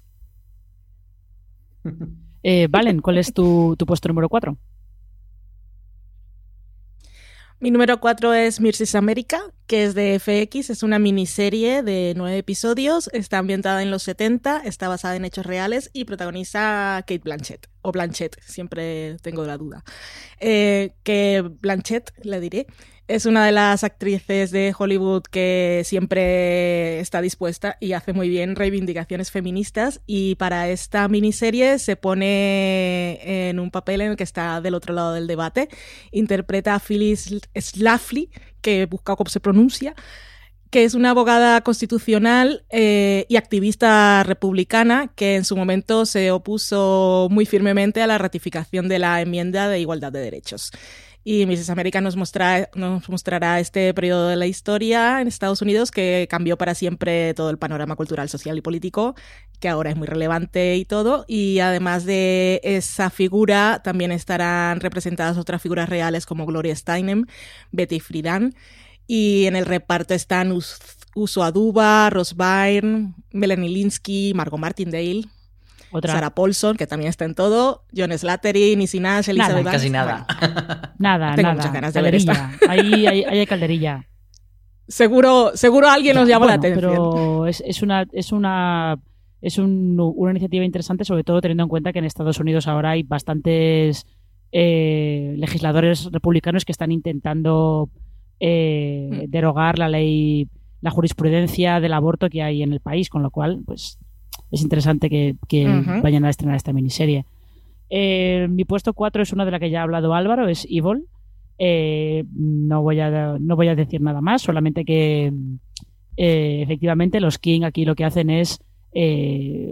Eh, Valen, ¿cuál es tu, puesto número 4? Mi número 4 es Mirces América, que es de FX, es una miniserie de nueve episodios, está ambientada en los 70, está basada en hechos reales y protagoniza Kate Blanchett, o Blanchett, siempre tengo la duda. Eh, que Blanchett, le diré, es una de las actrices de Hollywood que siempre está dispuesta y hace muy bien reivindicaciones feministas y para esta miniserie se pone en un papel en el que está del otro lado del debate. Interpreta a Phyllis Schlafly, que busca cómo se pronuncia, que es una abogada constitucional eh, y activista republicana que en su momento se opuso muy firmemente a la ratificación de la enmienda de igualdad de derechos. Y Mrs. América nos, nos mostrará este periodo de la historia en Estados Unidos que cambió para siempre todo el panorama cultural, social y político, que ahora es muy relevante y todo. Y además de esa figura, también estarán representadas otras figuras reales como Gloria Steinem, Betty Friedan. Y en el reparto están Uso Aduba, Ross Byrne, Melanie Linsky, Margot Martindale, Sarah Paulson, que también está en todo, John Slattery, Nisi Nash, Elizabeth Casi nada. nada, Tengo nada. muchas ganas de ver esta. Ahí hay, calderilla. Seguro, seguro alguien nos llama la atención. Pero es, es una, es una es un, una iniciativa interesante, sobre todo teniendo en cuenta que en Estados Unidos ahora hay bastantes eh, legisladores republicanos que están intentando eh, mm. derogar la ley, la jurisprudencia del aborto que hay en el país, con lo cual, pues es interesante que, vayan a estrenar esta miniserie. Eh, mi puesto 4 es una de la que ya ha hablado Álvaro, es Evil. Eh, no, voy a, no voy a decir nada más, solamente que eh, efectivamente los King aquí lo que hacen es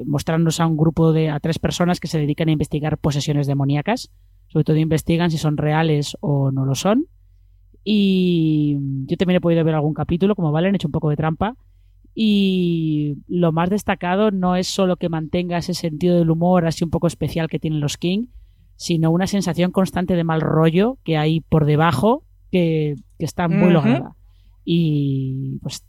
mostrarnos a un grupo de a tres personas que se dedican a investigar posesiones demoníacas. Sobre todo investigan si son reales o no lo son. Y yo también he podido ver algún capítulo, como valen, he hecho un poco de trampa y lo más destacado no es solo que mantenga ese sentido del humor así un poco especial que tienen los King, sino una sensación constante de mal rollo que hay por debajo que, está muy lograda. y pues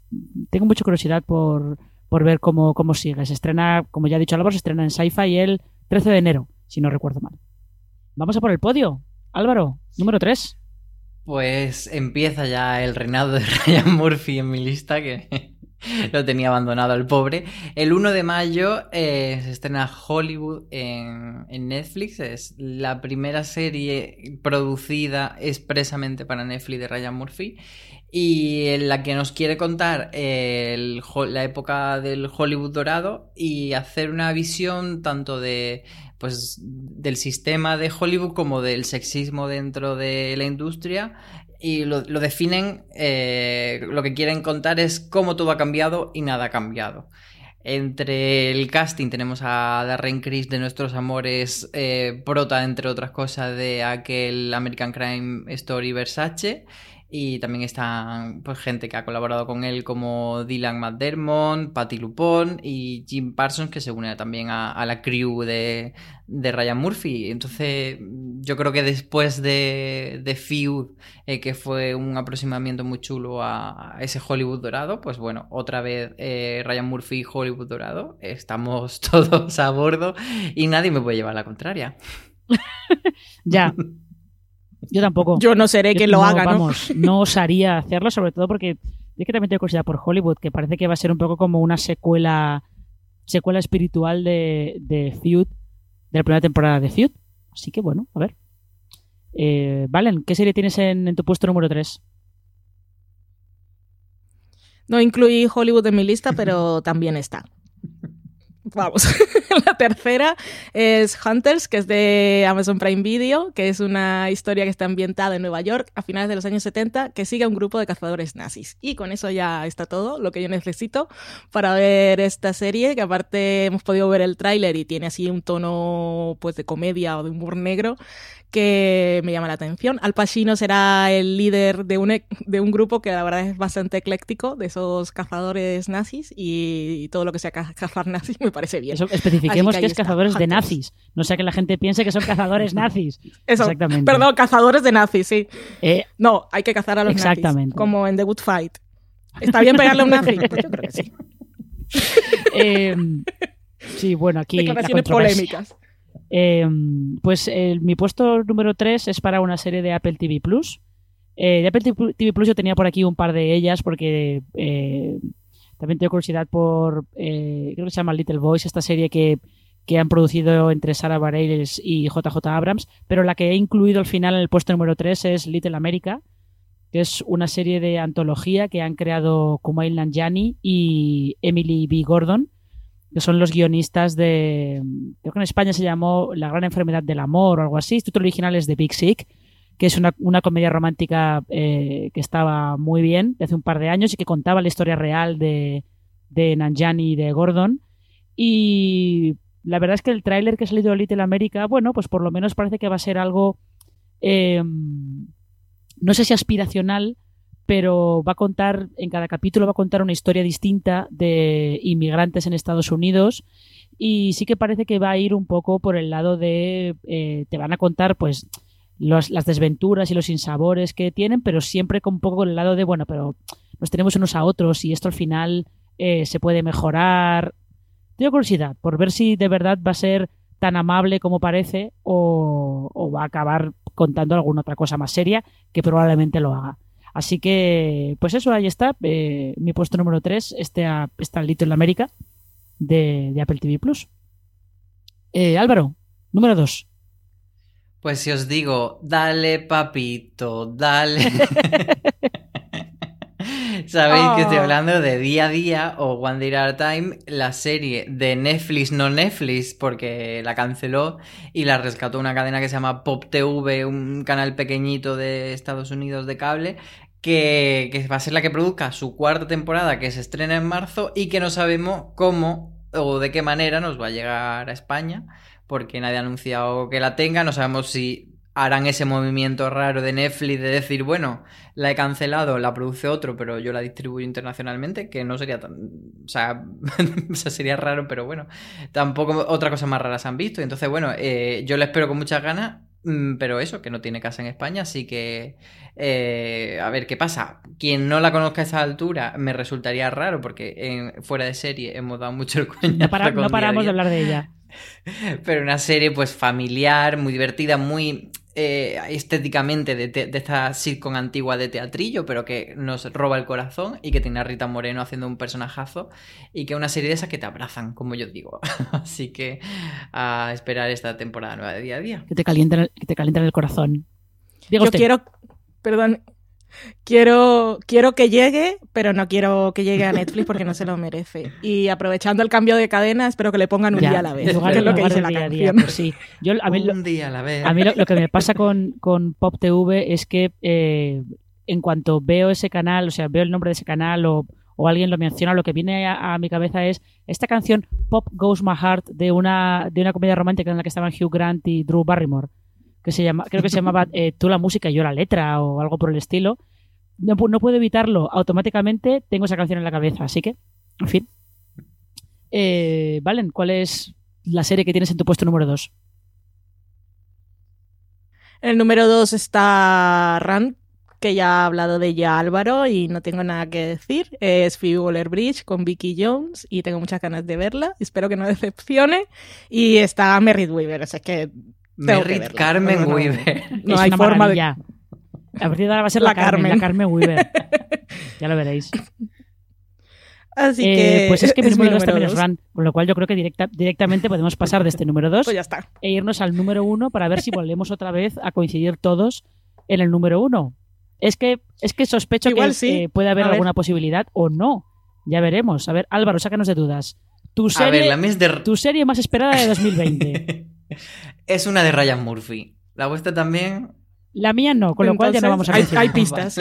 tengo mucha curiosidad por, por ver cómo, cómo sigue. Se estrena, como ya ha dicho Álvaro, se estrena en Sci-Fi el 13 de enero, si no recuerdo mal. Vamos a por el podio. Álvaro, número 3. Pues empieza ya el reinado de Ryan Murphy en mi lista, que lo tenía abandonado el pobre. El 1 de mayo eh, se estrena Hollywood en, en, Netflix. Es la primera serie producida expresamente para Netflix de Ryan Murphy. Y en la que nos quiere contar el, la época del Hollywood dorado y hacer una visión tanto de pues del sistema de Hollywood como del sexismo dentro de la industria y lo, definen, eh, lo que quieren contar es cómo todo ha cambiado y nada ha cambiado. Entre el casting tenemos a Darren Criss de Nuestros Amores, eh, prota, entre otras cosas, de aquel American Crime Story Versace. Y también están pues, gente que ha colaborado con él como Dylan McDermott, Patty Lupon y Jim Parsons que se une también a, la crew de, de, Ryan Murphy. Entonces yo creo que después de, de Feud, eh, que fue un aproximamiento muy chulo a, ese Hollywood dorado, pues bueno, otra vez eh, Ryan Murphy y Hollywood dorado, estamos todos a bordo y nadie me puede llevar la contraria. ya. Yo tampoco. Yo no seré quien lo haga, ¿no? Vamos, no osaría hacerlo, sobre todo porque es que también tengo curiosidad por Hollywood, que parece que va a ser un poco como una secuela secuela espiritual de, de Feud, de la primera temporada de Feud. Así que bueno, a ver. Eh, Valen, ¿qué serie tienes en, en tu puesto número 3? No incluí Hollywood en mi lista, pero también está vamos, la tercera es Hunters, que es de Amazon Prime Video, que es una historia que está ambientada en Nueva York a finales de los años 70, que sigue a un grupo de cazadores nazis. Y con eso ya está todo lo que yo necesito para ver esta serie, que aparte hemos podido ver el tráiler y tiene así un tono pues de comedia o de humor negro que me llama la atención. Al Pacino será el líder de un, e, de un grupo que la verdad es bastante ecléctico, de esos cazadores nazis, y todo lo que sea cazar nazis me parece bien. Eso, especifiquemos que, es cazadores de nazis, no sea que la gente piense que son cazadores nazis. Eso, Exactamente. Perdón, cazadores de nazis, sí. Eh, no, hay que cazar a los exactamente. nazis, como en The Good Fight. ¿Está bien pegarle a un nazi? Pues yo creo que sí. Eh, sí, bueno, aquí... Declaraciones polémicas. Em, pues mi puesto número 3 es para una serie de Apple TV Plus. Eh, de Apple TV Plus yo tenía por aquí un par de ellas porque eh, también tengo curiosidad por, eh, creo que se llama Little Boys, esta serie que, han producido entre Sarah Bareilles y JJ Abrams, pero la que he incluido al final en el puesto número 3 es Little America, que es una serie de antología que han creado Kumail Nanjiani y Emily B. Gordon que son los guionistas de. Creo que en España se llamó La gran enfermedad del amor o algo así. El título original es de Big Sick, que es una, comedia romántica eh, que estaba muy bien de hace un par de años y que contaba la historia real de, de Nanjani y de Gordon. Y la verdad es que el tráiler que ha salido de Little America, bueno, pues por lo menos parece que va a ser algo. Em, no sé si aspiracional, pero va a contar, en cada capítulo va a contar una historia distinta de inmigrantes en Estados Unidos y sí que parece que va a ir un poco por el lado de, eh, te van a contar pues las desventuras y los insabores que tienen, pero siempre con un poco el lado de, bueno, pero nos tenemos unos a otros y esto al final eh, se puede mejorar. Tengo curiosidad por ver si de verdad va a ser tan amable como parece o, o va a acabar contando alguna otra cosa más seria que probablemente lo haga. Así que, pues eso, ahí está. Eh, mi puesto número 3 este está Little América de, de Apple TV Plus. Eh, Álvaro, número 2. Pues si os digo, dale papito, dale. Sabéis que estoy oh. hablando de Día a Día o One Day at a Time, la serie de Netflix, no Netflix, porque la canceló y la rescató una cadena que se llama Pop TV, un canal pequeñito de Estados Unidos de cable, que, que va a ser la que produzca su cuarta temporada que se estrena en marzo y que no sabemos cómo o de qué manera nos va a llegar a España, porque nadie ha anunciado que la tenga, no sabemos si harán ese movimiento raro de Netflix de decir, bueno, la he cancelado, la produce otro, pero yo la distribuyo internacionalmente, que no sería tan... O sea, sería raro, pero bueno, tampoco otra cosa más rara se han visto. Entonces, bueno, eh, yo la espero con muchas ganas pero eso, que no tiene casa en España, así que eh, a ver qué pasa. Quien no la conozca a esa altura me resultaría raro porque en, fuera de serie hemos dado mucho el coñazo. No, no paramos de hablar de ella. Pero una serie pues familiar, muy divertida, muy eh, estéticamente de, de, esta sitcom antigua de teatrillo, pero que nos roba el corazón y que tiene a Rita Moreno haciendo un personajazo y que es una serie de esas que te abrazan, como yo digo. Así que a esperar esta temporada nueva de día a día. Que te calientan, que te calientan el corazón. yo quiero, perdón, Quiero, quiero que llegue, pero no quiero que llegue a Netflix porque no se lo merece. Y aprovechando el cambio de cadena, espero que le pongan un día a la vez. que es lo que dice la canción. Pues sí. Yo, a mí, un día a la vez. A mí lo, que me pasa con, con Pop TV es que eh, en cuanto veo ese canal, o sea, veo el nombre de ese canal o, o alguien lo menciona, lo que viene a, mi cabeza es esta canción Pop Goes My Heart de una, de una comedia romántica en la que estaban Hugh Grant y Drew Barrymore que se llama, creo que se llamaba eh, Tú la música y yo la letra o algo por el estilo. No, puedo evitarlo, automáticamente tengo esa canción en la cabeza, así que, en fin. Eh, Valen, ¿cuál es la serie que tienes en tu puesto número 2? El número 2 está Rand, que ya ha hablado de ella Álvaro y no tengo nada que decir. Es Phoebe Waller-Bridge con Vicky Jones y tengo muchas ganas de verla. Espero que no decepcione. Y está Merritt Weaver, o es que Merritt Carmen Weaver. No, hay forma de. A partir de ahora va a ser la, Carmen, la Carmen Weaver. ya lo veréis. Así eh, que. Pues es que mi número 2 también es Run, con lo cual yo creo que directa, directamente podemos pasar de este número 2 pues e irnos al número 1 para ver si volvemos otra vez a coincidir todos en el número 1. Es que, es que sospecho que eh, puede haber alguna posibilidad o no. Ya veremos. A ver, Álvaro, sácanos de dudas. Tu serie, tu serie más esperada de 2020. es una de Ryan Murphy. ¿La vuestra también? La mía no, con lo cual ya no vamos a Hay, hay pistas,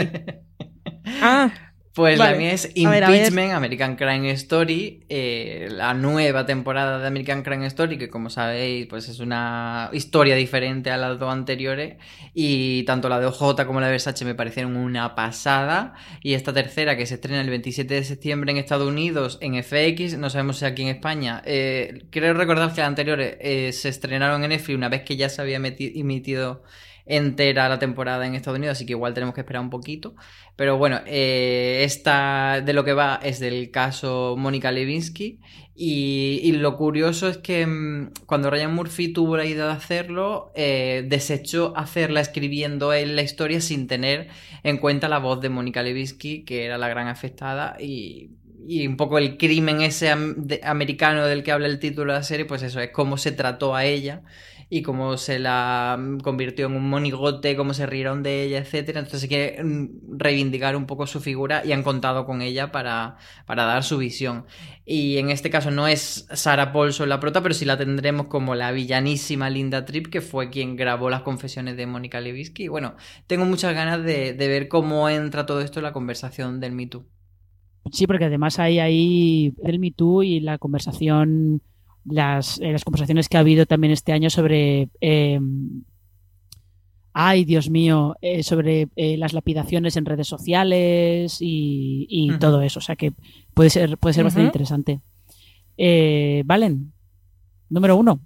ah, pues la mía es Impeachment, American Crime Story, eh, la nueva temporada de American Crime Story, que como sabéis, pues es una historia diferente a las dos anteriores, y tanto la de OJ como la de Versace me parecieron una pasada, y esta tercera que se estrena el 27 de septiembre en Estados Unidos en FX, no sabemos si aquí en España, eh, creo recordar que las anteriores eh, se estrenaron en Netflix una vez que ya se había emitido entera la temporada en Estados Unidos, así que igual tenemos que esperar un poquito. Pero bueno, eh, esta de lo que va es del caso Mónica Levinsky. Y, lo curioso es que mm, cuando Ryan Murphy tuvo la idea de hacerlo, eh, desechó hacerla escribiendo él la historia sin tener en cuenta la voz de Mónica Levinsky, que era la gran afectada. Y, y un poco el crimen ese americano del que habla el título de la serie, pues eso, es cómo se trató a ella y cómo se la mm, convirtió en un monigote, cómo se rieron de ella, etcétera. Entonces hay que mm, reivindicar un poco su figura y han contado con ella para, para dar su visión. Y en este caso no es Sarah Paulson la prota, pero sí la tendremos como la villanísima Linda Tripp, que fue quien grabó las confesiones de Mónica Lewinsky. Y bueno, tengo muchas ganas de, de ver cómo entra todo esto en la conversación del Me Too. Sí, porque además hay ahí el Me Too y la conversación las, eh, las conversaciones que ha habido también este año sobre eh, ay Dios mío eh, sobre las lapidaciones en redes sociales y, todo eso. O sea que puede ser puede ser bastante interesante. Valen número uno.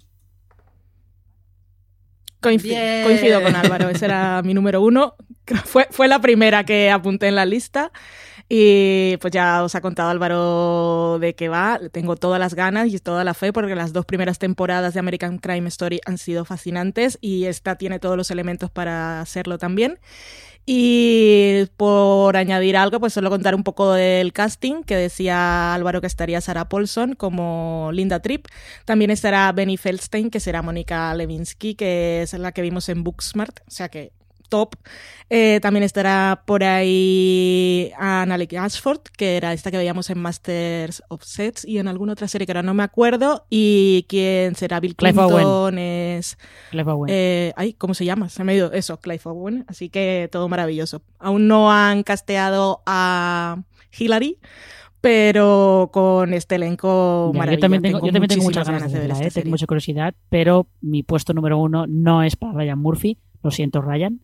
Coincido con Álvaro ese era mi número uno. Fue, fue la primera que apunté en la lista y pues ya os ha contado Álvaro de qué va. Tengo todas las ganas y toda la fe porque las dos primeras temporadas de American Crime Story han sido fascinantes y esta tiene todos los elementos para hacerlo también. Y por añadir algo, pues solo contar un poco del casting, que decía Álvaro que estaría Sarah Paulson como Linda Tripp. También estará Benny Feldstein, que será Mónica Levinsky, que es la que vimos en Booksmart. O sea que top. Eh, también estará por ahí Annalek Ashford, que era esta que veíamos en Masters of Sets y en alguna otra serie que ahora no me acuerdo. Y quien será Bill Clinton es. Clive Owen. Eh, ay, ¿cómo se llama? Se me ha ido eso, Clive Owen. Así que todo maravilloso. Aún no han casteado a Hillary pero con este elenco maravilloso. Yo también tengo, yo también tengo muchas ganas de verla, ¿eh? tengo mucha curiosidad, pero mi puesto número uno no es para Ryan Murphy, lo siento Ryan,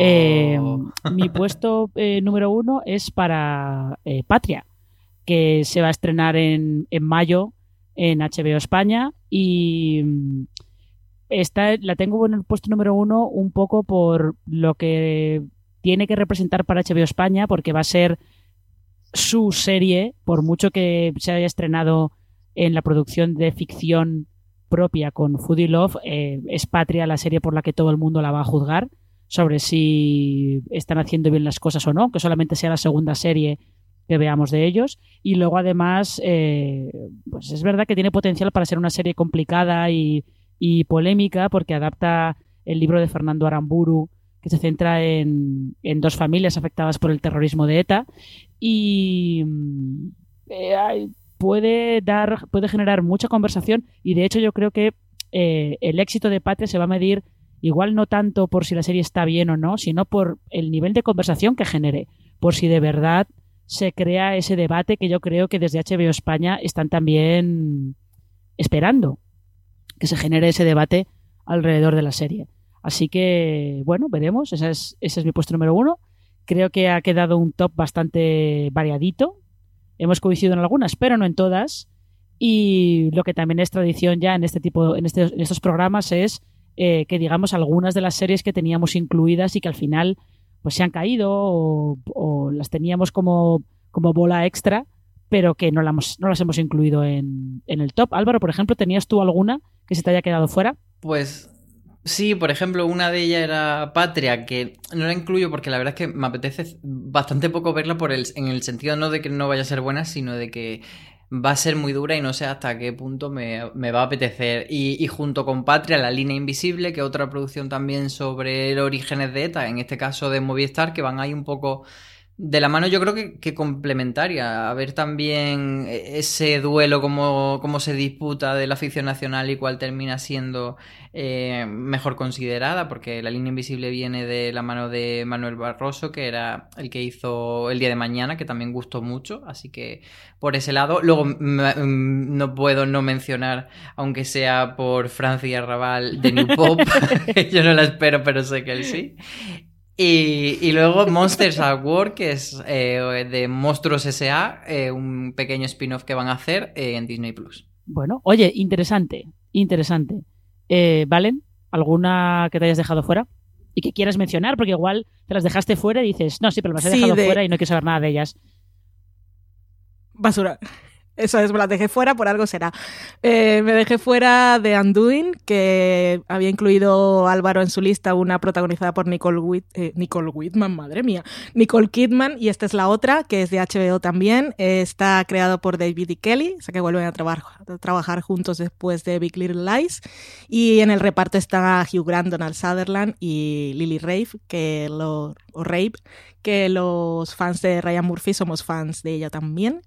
eh, oh. mi puesto eh, número uno es para eh, Patria, que se va a estrenar en, mayo en HBO España y, esta la tengo en el puesto número uno un poco por lo que tiene que representar para HBO España, porque va a ser su serie, por mucho que se haya estrenado en la producción de ficción propia con Foodie Love, eh, es Patria la serie por la que todo el mundo la va a juzgar sobre si están haciendo bien las cosas o no, que solamente sea la segunda serie que veamos de ellos. Y luego además, eh, pues es verdad que tiene potencial para ser una serie complicada y, y polémica porque adapta el libro de Fernando Aramburu que se centra en, en, dos familias afectadas por el terrorismo de ETA y mm, eh, puede dar puede generar mucha conversación y de hecho yo creo que eh, el éxito de Patria se va a medir igual no tanto por si la serie está bien o no sino por el nivel de conversación que genere por si de verdad se crea ese debate que yo creo que desde HBO España están también esperando que se genere ese debate alrededor de la serie. Así que, bueno, veremos. Ese es, ese es mi puesto número uno. Creo que ha quedado un top bastante variadito. Hemos coincidido en algunas, pero no en todas. Y lo que también es tradición ya en este tipo, en, este, en estos programas es eh, que digamos algunas de las series que teníamos incluidas y que al final pues se han caído o, o las teníamos como, como bola extra pero que no, la hemos, no las hemos incluido en, en, el top. Álvaro, por ejemplo, ¿tenías tú alguna que se te haya quedado fuera? Pues sí, por ejemplo, una de ellas era Patria, que no la incluyo porque la verdad es que me apetece bastante poco verla por el, en el sentido no de que no vaya a ser buena, sino de que va a ser muy dura y no sé hasta qué punto me, me va a apetecer. Y, y, junto con Patria, La Línea Invisible, que otra producción también sobre los orígenes de ETA, en este caso de Movistar, que van ahí un poco de la mano yo creo que, complementaria. A ver también ese duelo, cómo, cómo, se disputa de la ficción nacional y cuál termina siendo eh, mejor considerada, porque La línea invisible viene de la mano de Manuel Barroso, que era el que hizo El día de mañana, que también gustó mucho, así que por ese lado. Luego no puedo no mencionar, aunque sea por Francia Raval de New Pop, yo no la espero, pero sé que él sí. Y, y, luego Monsters at War, que es eh, de Monstruos S.A., eh, un pequeño spin-off que van a hacer eh, en Disney Plus. Bueno, oye, interesante, interesante. Eh, ¿Valen? ¿Alguna que te hayas dejado fuera? Y que quieras mencionar, porque igual te las dejaste fuera y dices, no, sí, pero me las he dejado de... fuera y no quiero saber nada de ellas. Basura. Eso es, me la dejé fuera, por algo será. Eh, me dejé fuera de Undoing, que había incluido Álvaro en su lista, una protagonizada por Nicole, Whit eh, Nicole Whitman, madre mía, Nicole Kidman, y esta es la otra, que es de HBO también. Eh, está creado por David y Kelly, o sea que vuelven a, traba a, trabajar juntos después de Big Little Lies. Y en el reparto están Hugh Grant, Donald Sutherland y Lily Rafe, que lo, o Rape, que los fans de Ryan Murphy somos fans de ella también.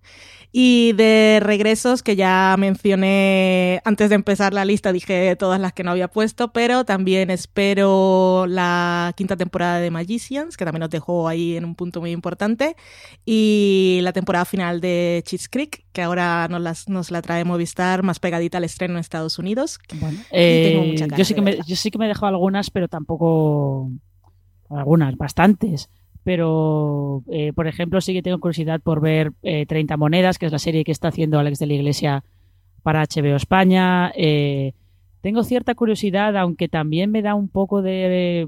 Y de regresos, que ya mencioné antes de empezar la lista, dije todas las que no había puesto, pero también espero la quinta temporada de Magicians, que también nos dejó ahí en un punto muy importante, y la temporada final de Cheats Creek, que ahora nos, las, nos la trae Movistar más pegadita al estreno en Estados Unidos. Bueno, eh, yo, sí que me, yo sí que me he dejado algunas, pero tampoco algunas, bastantes pero eh, por ejemplo sí que tengo curiosidad por ver eh, 30 monedas, que es la serie que está haciendo Alex de la Iglesia para HBO España. Eh, tengo cierta curiosidad, aunque también me da un poco de...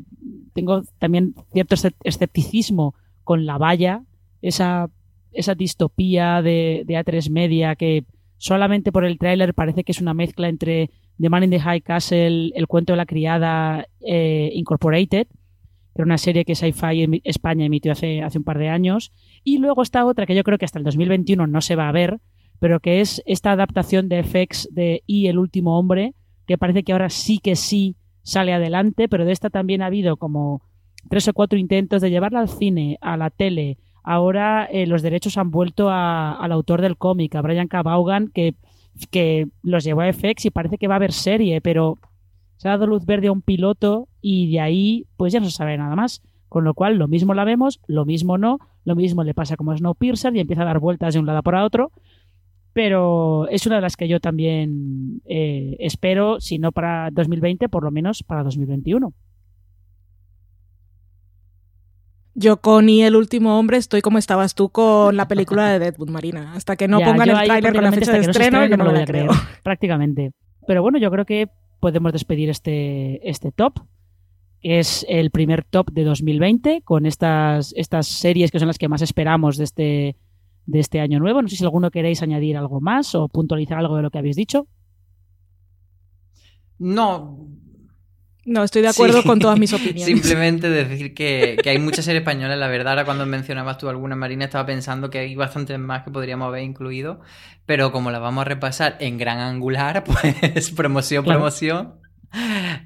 tengo también cierto escepticismo con La Valla, esa, esa distopía de, de A3 Media que solamente por el tráiler parece que es una mezcla entre The Man in the High Castle, El cuento de la criada eh, Incorporated era una serie que Sci-Fi España emitió hace, hace un par de años. Y luego está otra que yo creo que hasta el 2021 no se va a ver, pero que es esta adaptación de FX de Y el último hombre, que parece que ahora sí que sí sale adelante, pero de esta también ha habido como tres o cuatro intentos de llevarla al cine, a la tele. Ahora eh, los derechos han vuelto al autor del cómic, a Brian K. Que, que los llevó a FX y parece que va a haber serie, pero se ha dado luz verde a un piloto y de ahí pues ya no se sabe nada más. Con lo cual lo mismo la vemos, lo mismo no, lo mismo le pasa como a Snowpiercer y empieza a dar vueltas de un lado para otro. Pero es una de las que yo también eh, espero, si no para 2020, por lo menos para 2021. Yo con Y el último hombre estoy como estabas tú con la película de Deadwood Marina. Hasta que no ya, pongan el tráiler con la fecha de estreno, yo no, no lo voy a creer. Prácticamente. Pero bueno, yo creo que podemos despedir este, este top. Es el primer top de 2020 con estas, estas series que son las que más esperamos de este, de este año nuevo. No sé si alguno queréis añadir algo más o puntualizar algo de lo que habéis dicho. No. No, estoy de acuerdo con todas mis opiniones. Simplemente decir que, hay muchas series españolas, la verdad, ahora cuando mencionabas tú alguna, Marina, estaba pensando que hay bastantes más que podríamos haber incluido, pero como las vamos a repasar en gran angular, pues promoción, promoción,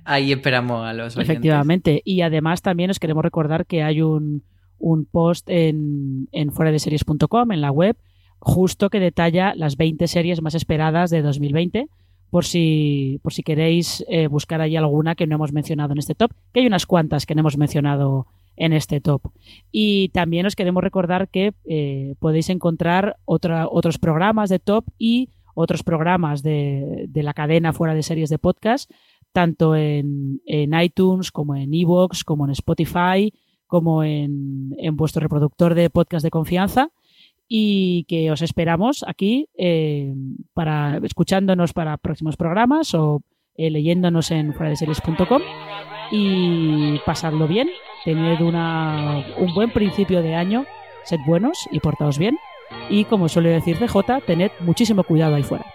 ahí esperamos a los oyentes. Efectivamente, y además también os queremos recordar que hay un, un post en, en fuera de series.com, en la web, justo que detalla las 20 series más esperadas de 2020 por si, por si queréis eh, buscar ahí alguna que no hemos mencionado en este top, que hay unas cuantas que no hemos mencionado en este top. Y también os queremos recordar que eh, podéis encontrar otros programas de top y otros programas de, de, la cadena fuera de series de podcast, tanto en, en iTunes como en Evox, como en Spotify, como en, en vuestro reproductor de podcast de confianza y que os esperamos aquí eh, para escuchándonos para próximos programas o eh, leyéndonos en fueradeseries.com y pasadlo bien, tened una, un buen principio de año, sed buenos y portaos bien y como suele decir DJ, tened muchísimo cuidado ahí fuera.